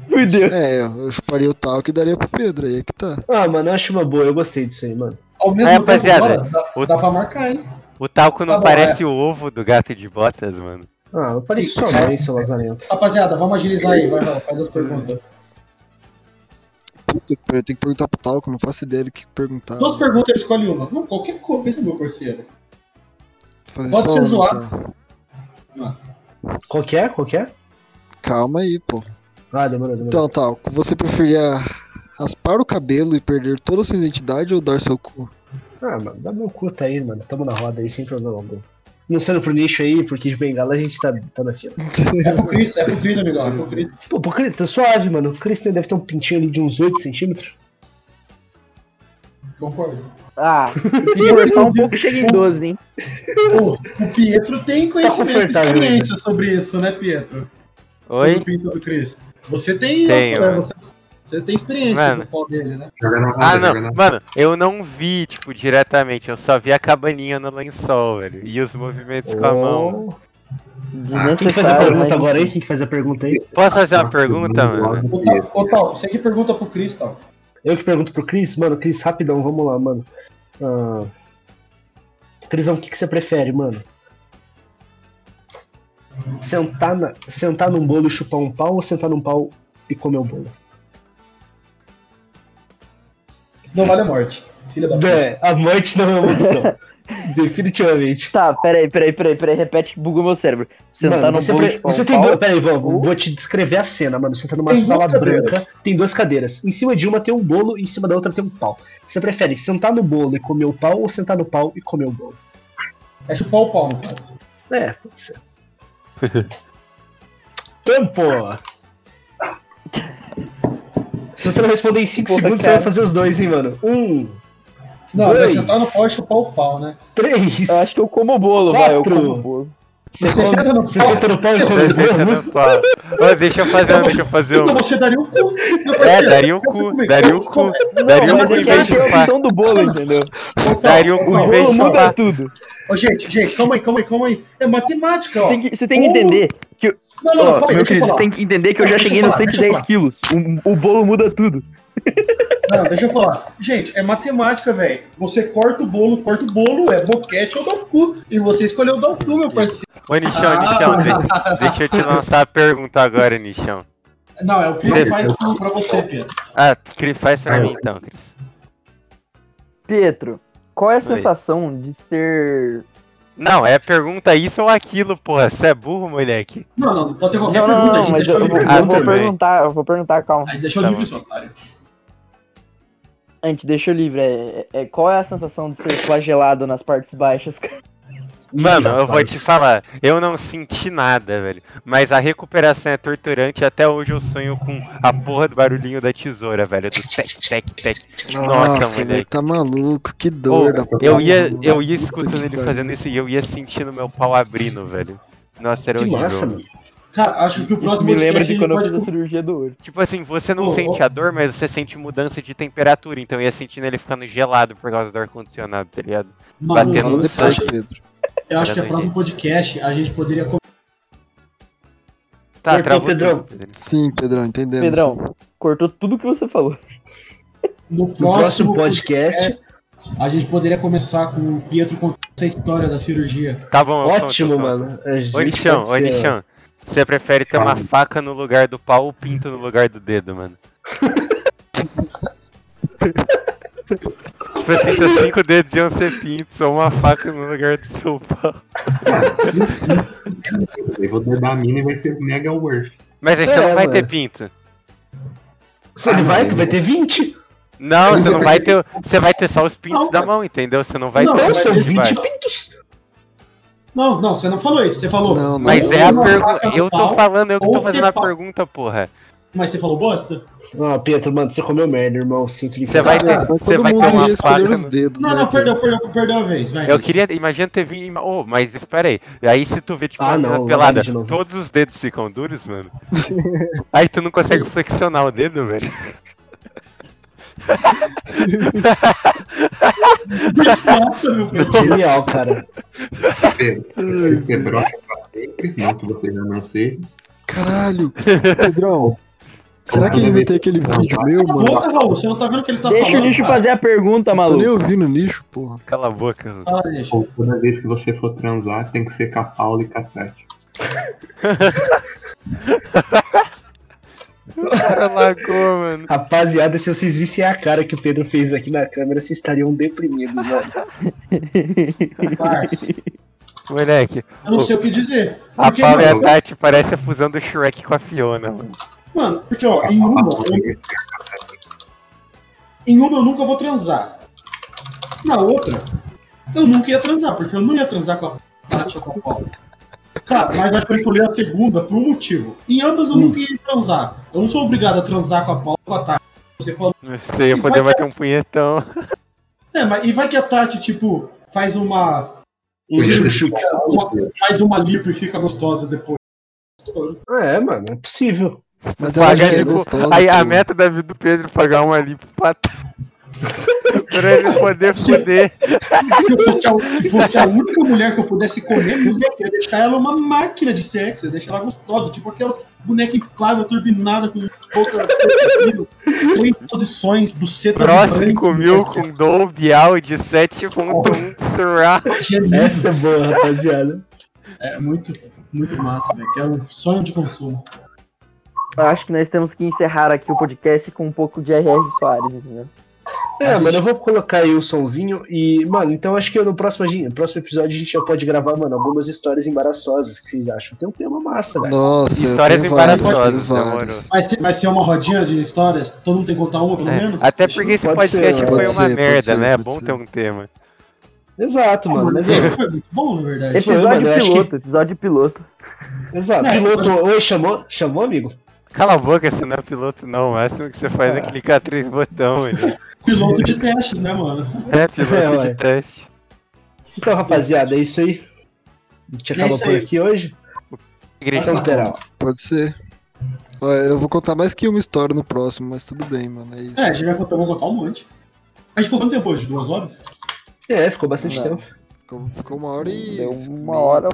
S7: Fudeu.
S6: É, eu chuparia o talco e daria pro Pedro, aí é que tá.
S1: Ah, mano, eu acho uma boa, eu gostei disso aí, mano.
S5: Ao mesmo
S3: Aí,
S5: tempo,
S3: rapaziada,
S5: agora, dá,
S3: o-
S5: dá pra marcar, hein?
S3: O talco não
S5: Tá bom,
S3: parece o ovo do gato de botas, mano.
S1: Ah,
S5: Sim.
S1: sua mãe, seu lazarento.
S5: Rapaziada, vamos agilizar aí, vai, vai, faz as perguntas.
S6: Puta eu tenho que perguntar pro talco, não faço ideia do que perguntar.
S5: Duas perguntas, escolhe uma. Não, qualquer coisa, meu parceiro.
S6: Fazer
S5: pode ser zoado.
S6: então.
S1: Qual que é? Qual que é?
S6: Calma aí, pô.
S1: Ah, demorou, demorou.
S6: Então, talco, você preferia raspar o cabelo e perder toda a sua identidade ou dar seu cu?
S1: Ah, mano, dá meu cu tá aí, mano. Tamo na roda aí, sem problema algum. Não sendo pro nicho aí, porque de bengala a gente tá, tá na fila.
S5: É pro Cris, é pro Cris, amigão, é pro Cris.
S1: Pô, pro Cris, tá suave, mano. O Cris deve ter um pintinho ali de uns 8 centímetros.
S5: Concordo.
S7: Ah, se forçar um pouco, chega em 12, hein?
S5: Pô, o Pietro tem conhecimento e
S1: confortável
S5: experiência sobre isso, né, Pietro? Sobre
S3: Oi?
S5: o pinto do Cris. Você tem.
S3: Tenho,
S5: né,
S3: mano.
S5: você, você tem experiência
S3: Mano.
S5: no pau dele, né?
S3: Ah, não. Mano, eu não vi, tipo, diretamente. Eu só vi a cabaninha no lençol, velho. E os movimentos com a mão.
S1: Oh. Quem que faz a pergunta
S7: mas...
S1: agora aí? Quem que faz a pergunta aí?
S3: Posso fazer uma pergunta,
S4: mano?
S5: Ô, Tal, ô, Tal, você que pergunta pro Cris, Tal.
S1: Eu que pergunto pro Cris, mano, Cris, rapidão, vamos lá, mano. Ah... Crisão, o que, que você prefere, mano? Sentar, na... sentar num bolo e chupar um pau ou sentar num pau e comer um bolo?
S5: Não vale a morte. Filha da puta.
S1: É, a morte não é uma opção. Definitivamente.
S7: Tá, peraí, peraí, peraí, peraí, repete que bugou meu cérebro. Sentar
S1: Mano,
S7: no
S1: você,
S7: bolo
S1: pre- você tem
S7: pau.
S1: Peraí, vou,
S7: ou-
S1: vou te descrever a cena, mano. Você tá numa
S5: Tem
S1: sala branca, tem duas cadeiras. Em cima de uma tem um bolo e em cima da outra tem um pau. Você prefere sentar no bolo e comer o pau ou sentar no pau e comer o bolo?
S5: É chupar o pau, no caso.
S1: É, pode ser. Tempo! Se você não responder em 5
S7: Porra,
S1: segundos,
S7: cara.
S1: você vai fazer os dois, hein, mano? Um,
S5: Não,
S1: Dois.
S5: vai sentar no pau e chupar o pau, né?
S1: três.
S7: Eu acho que eu como o bolo, vai, eu
S1: Quatro.
S7: como o bolo.
S1: Você,
S5: senta no pau.
S1: e come o
S3: Deixa
S1: bolo?
S3: no pau. Ô, deixa eu fazer um, deixa eu fazer um.
S5: Você daria o cu.
S3: É, daria o cu, daria o cu.
S7: Não,
S3: Daria um
S7: mas
S3: cu
S7: é
S3: em
S7: que
S3: vez de
S7: a
S3: chupar.
S7: do bolo, entendeu?
S3: Daria o
S7: O
S3: cu em vez
S7: bolo
S3: de
S7: muda
S3: chupar.
S7: tudo.
S5: Ô, gente, gente, calma aí, calma aí, calma aí. É matemática, ó.
S7: Você tem que entender que.
S5: Não, não, calma aí,
S7: meu querido, você tem que entender que eu já cheguei nos
S5: falar, deixa eu
S7: 110 quilos. O, o bolo muda tudo.
S5: Não, deixa eu falar. Gente, é matemática, velho. Você corta o bolo, corta o bolo, é boquete ou dá o cu. E você escolheu dar o cu, meu parceiro.
S3: Ô, Nichão, Nichão, de- deixa eu te lançar a pergunta agora, Nichão.
S5: Não, é o que ele faz pra pra você, Pedro.
S3: Ah, Cris, faz pra mim então, Cris.
S7: Pietro, qual é a
S3: Oi.
S7: sensação de ser.
S3: Não, é pergunta isso ou aquilo, porra. Você é burro, moleque.
S5: Não, não, pode ter qualquer
S7: Não, não,
S5: pergunta,
S7: não,
S5: gente
S7: mas
S5: deixa
S7: eu,
S5: o
S7: vou,
S5: livre.
S3: Ah,
S7: eu vou perguntar, eu vou perguntar, calma.
S5: Aí deixa o
S3: Tá
S5: livre, seu otário.
S7: A gente deixa o livre. É, é- qual é a sensação de ser flagelado nas partes baixas?
S3: Mano, eu vou te falar, eu não senti nada, velho. Mas a recuperação é torturante. Até hoje eu sonho com a porra do barulhinho da tesoura, velho. Do tec, tec, tec. Nossa,
S6: Nossa,
S3: moleque.
S6: tá maluco, que
S3: Pô,
S6: dor da porra.
S3: eu ia, eu ia escutando
S6: que
S3: ele fazendo isso e eu ia sentindo meu pau abrindo, velho. Nossa, era
S1: Que
S3: horrível.
S1: massa, mano.
S5: Cara, acho que o
S7: Isso
S5: próximo
S7: me lembra de
S5: a
S7: quando eu
S5: gente
S7: fiz a
S5: pode...
S7: cirurgia do olho.
S3: Tipo assim, você não
S5: Ô,
S3: sente
S5: ô.
S3: a dor, mas você sente mudança de temperatura. Então eu ia sentindo ele ficando gelado por causa do ar-condicionado, tá ligado?
S5: Mano,
S3: batendo no
S6: depois,
S3: sangue.
S6: Pedro.
S5: eu acho que o próximo podcast a gente poderia
S3: Tá,
S1: Cortou,
S3: travou
S1: Pedrão.
S3: tudo.
S6: Sim, Pedrão, entendemos. sim.
S7: Pedrão, cortou tudo que você falou.
S5: No
S1: No próximo podcast.
S5: a gente poderia começar com o Pietro contando essa história da cirurgia.
S3: Tá bom, eu
S1: Ótimo,
S3: eu
S1: mano.
S3: Ô, Nichão,
S1: pode
S3: ô, Nichão. Você prefere ter uma faca no lugar do pau ou pinto no lugar do dedo, mano? tipo assim, seus cinco dedos iam ser pintos ou uma faca no lugar do seu pau.
S4: Eu vou dedar a mina e vai ser mega worth.
S3: Mas aí você
S1: É,
S3: não vai
S1: mano.
S3: ter pinto.
S1: Se ele vai, tu vai ter 20.
S3: Não, você não vai ter. Você vai ter só os pintos
S5: Não,
S3: da mão, entendeu? Você não vai
S5: Não,
S3: ter.
S1: Não, são
S5: ele
S1: 20
S3: vai.
S1: pintos.
S5: Não, não, você não falou isso. Você falou.
S6: Não, não.
S3: Mas é a pergunta. Eu tô
S5: pau,
S3: falando, eu que tô fazendo a
S5: pau.
S3: pergunta, porra.
S5: Mas você falou bosta?
S1: Ah, Pedro, mano, você comeu merda, irmão. Sinto lhe
S3: Você vai ter, você vai ter uma faca.
S6: os dedos,
S5: Não,
S6: né?
S5: não, perdeu, perdeu, perdeu a vez. Vai.
S3: Eu queria, imagina ter vindo. Oh, mas espera aí. Aí se tu vê, tipo,
S1: Ah, não,
S3: pelada,
S1: de
S3: todos os dedos ficam duros, mano. aí tu não consegue flexionar o dedo, velho.
S5: Nossa, meu Deus.
S1: Genial, cara.
S4: Pedro, Pedrocha pra sempre, não que você já não seja.
S6: Caralho! Pedrão, será que ainda tem aquele vídeo meu,
S5: Cala a
S6: mano?
S5: boca, Raul. Você não tá vendo o que ele tá
S7: Deixa
S5: falando?
S7: o lixo
S5: cara.
S7: fazer a pergunta,
S6: Tô nem
S7: maluco.
S6: ouvindo nicho, porra.
S3: Cala a boca, mano.
S5: Deixa.
S4: Ou toda vez que você for transar, tem que ser com a Paula e com a Tati.
S3: Lagou, mano.
S1: Rapaziada, se vocês vissem a cara que o Pedro fez aqui na câmera, vocês estariam deprimidos, mano.
S5: Parça,
S3: Moleque,
S5: Eu não sei o que dizer.
S3: a Paula e a Tati parece a fusão do Shrek com a Fiona, mano.
S5: mano, porque, ó, em uma, eu, em uma eu nunca vou transar. Na outra, eu nunca ia transar, porque eu não ia transar com a Tati ou com a Paula. Cara, mas que eu escolhi a segunda por um motivo. Em ambas eu nunca ia transar. Eu não sou obrigado a transar com a Paula com a Tati. Você falou,
S3: Você ia poder bater um punhetão.
S5: é, mas e vai que a Tati, tipo, faz uma.
S1: Um
S5: uma- faz uma lipo e fica gostosa depois.
S1: É, mano, é possível.
S6: Mas ela já
S3: Paga,
S6: é gostosa.
S3: Aí a meta da vida do Pedro é pagar uma lipo pra Tati. Pra ele poder foder.
S5: Se fosse a, se fosse a única mulher que eu pudesse comer, eu ia deixar ela uma máquina de sexo, ia deixar ela gostosa, tipo aquelas bonecas infláveis, turbinadas, com boca, três posições, buceta.
S3: 5 mil
S5: assim,
S3: com Dolby Audio 7.1 surround.
S1: Essa é boa, rapaziada.
S5: É muito, muito massa, velho, que é um sonho de consumo.
S7: Eu acho que nós temos que encerrar aqui o podcast com um pouco de R.R. Soares, entendeu?
S1: É,
S5: A
S1: mano,
S5: gente-
S1: eu vou colocar aí o sonzinho e, mano, então acho que no próximo, no próximo episódio a gente já pode gravar, mano, algumas histórias embaraçosas. O que vocês acham? Tem um tema massa, velho.
S6: Nossa,
S3: Histórias embaraçosas,
S6: várias.
S3: demorou.
S5: Vai ser, vai ser uma rodinha de histórias? Todo mundo tem que contar uma, pelo
S3: É,
S5: menos?
S3: Até porque esse
S1: Pode
S3: podcast
S1: ser,
S3: foi
S6: pode
S3: uma
S6: ser,
S3: merda,
S6: ser,
S3: né? É bom
S6: ser.
S3: ter um tema.
S1: Exato, mano. Mas é,
S5: Esse foi muito bom, na verdade.
S1: Foi,
S7: Episódio
S1: acho
S7: piloto, episódio piloto.
S1: exato.
S5: Não,
S1: Piloto, oi, chamou? Chamou, amigo?
S3: Cala a boca, você não é piloto, não. O máximo que você faz é
S1: Ah.
S3: clicar três botões.
S5: Piloto de testes, né, mano?
S3: É, piloto
S1: É,
S3: de
S1: ué.
S3: teste.
S1: Então, rapaziada, é isso aí. A gente
S5: É
S1: acaba
S5: isso
S1: por aqui hoje.
S3: Igreja.
S1: Então, pera.
S6: Pode ser. Eu vou contar mais que uma história no próximo, mas tudo bem, mano. É isso.
S5: É, a gente vai contar, vou contar um monte. A gente ficou quanto tempo hoje? Duas horas?
S1: É, ficou bastante
S6: Não.
S1: tempo.
S6: Ficou, ficou uma hora e.
S7: Deu uma
S6: meia.
S7: hora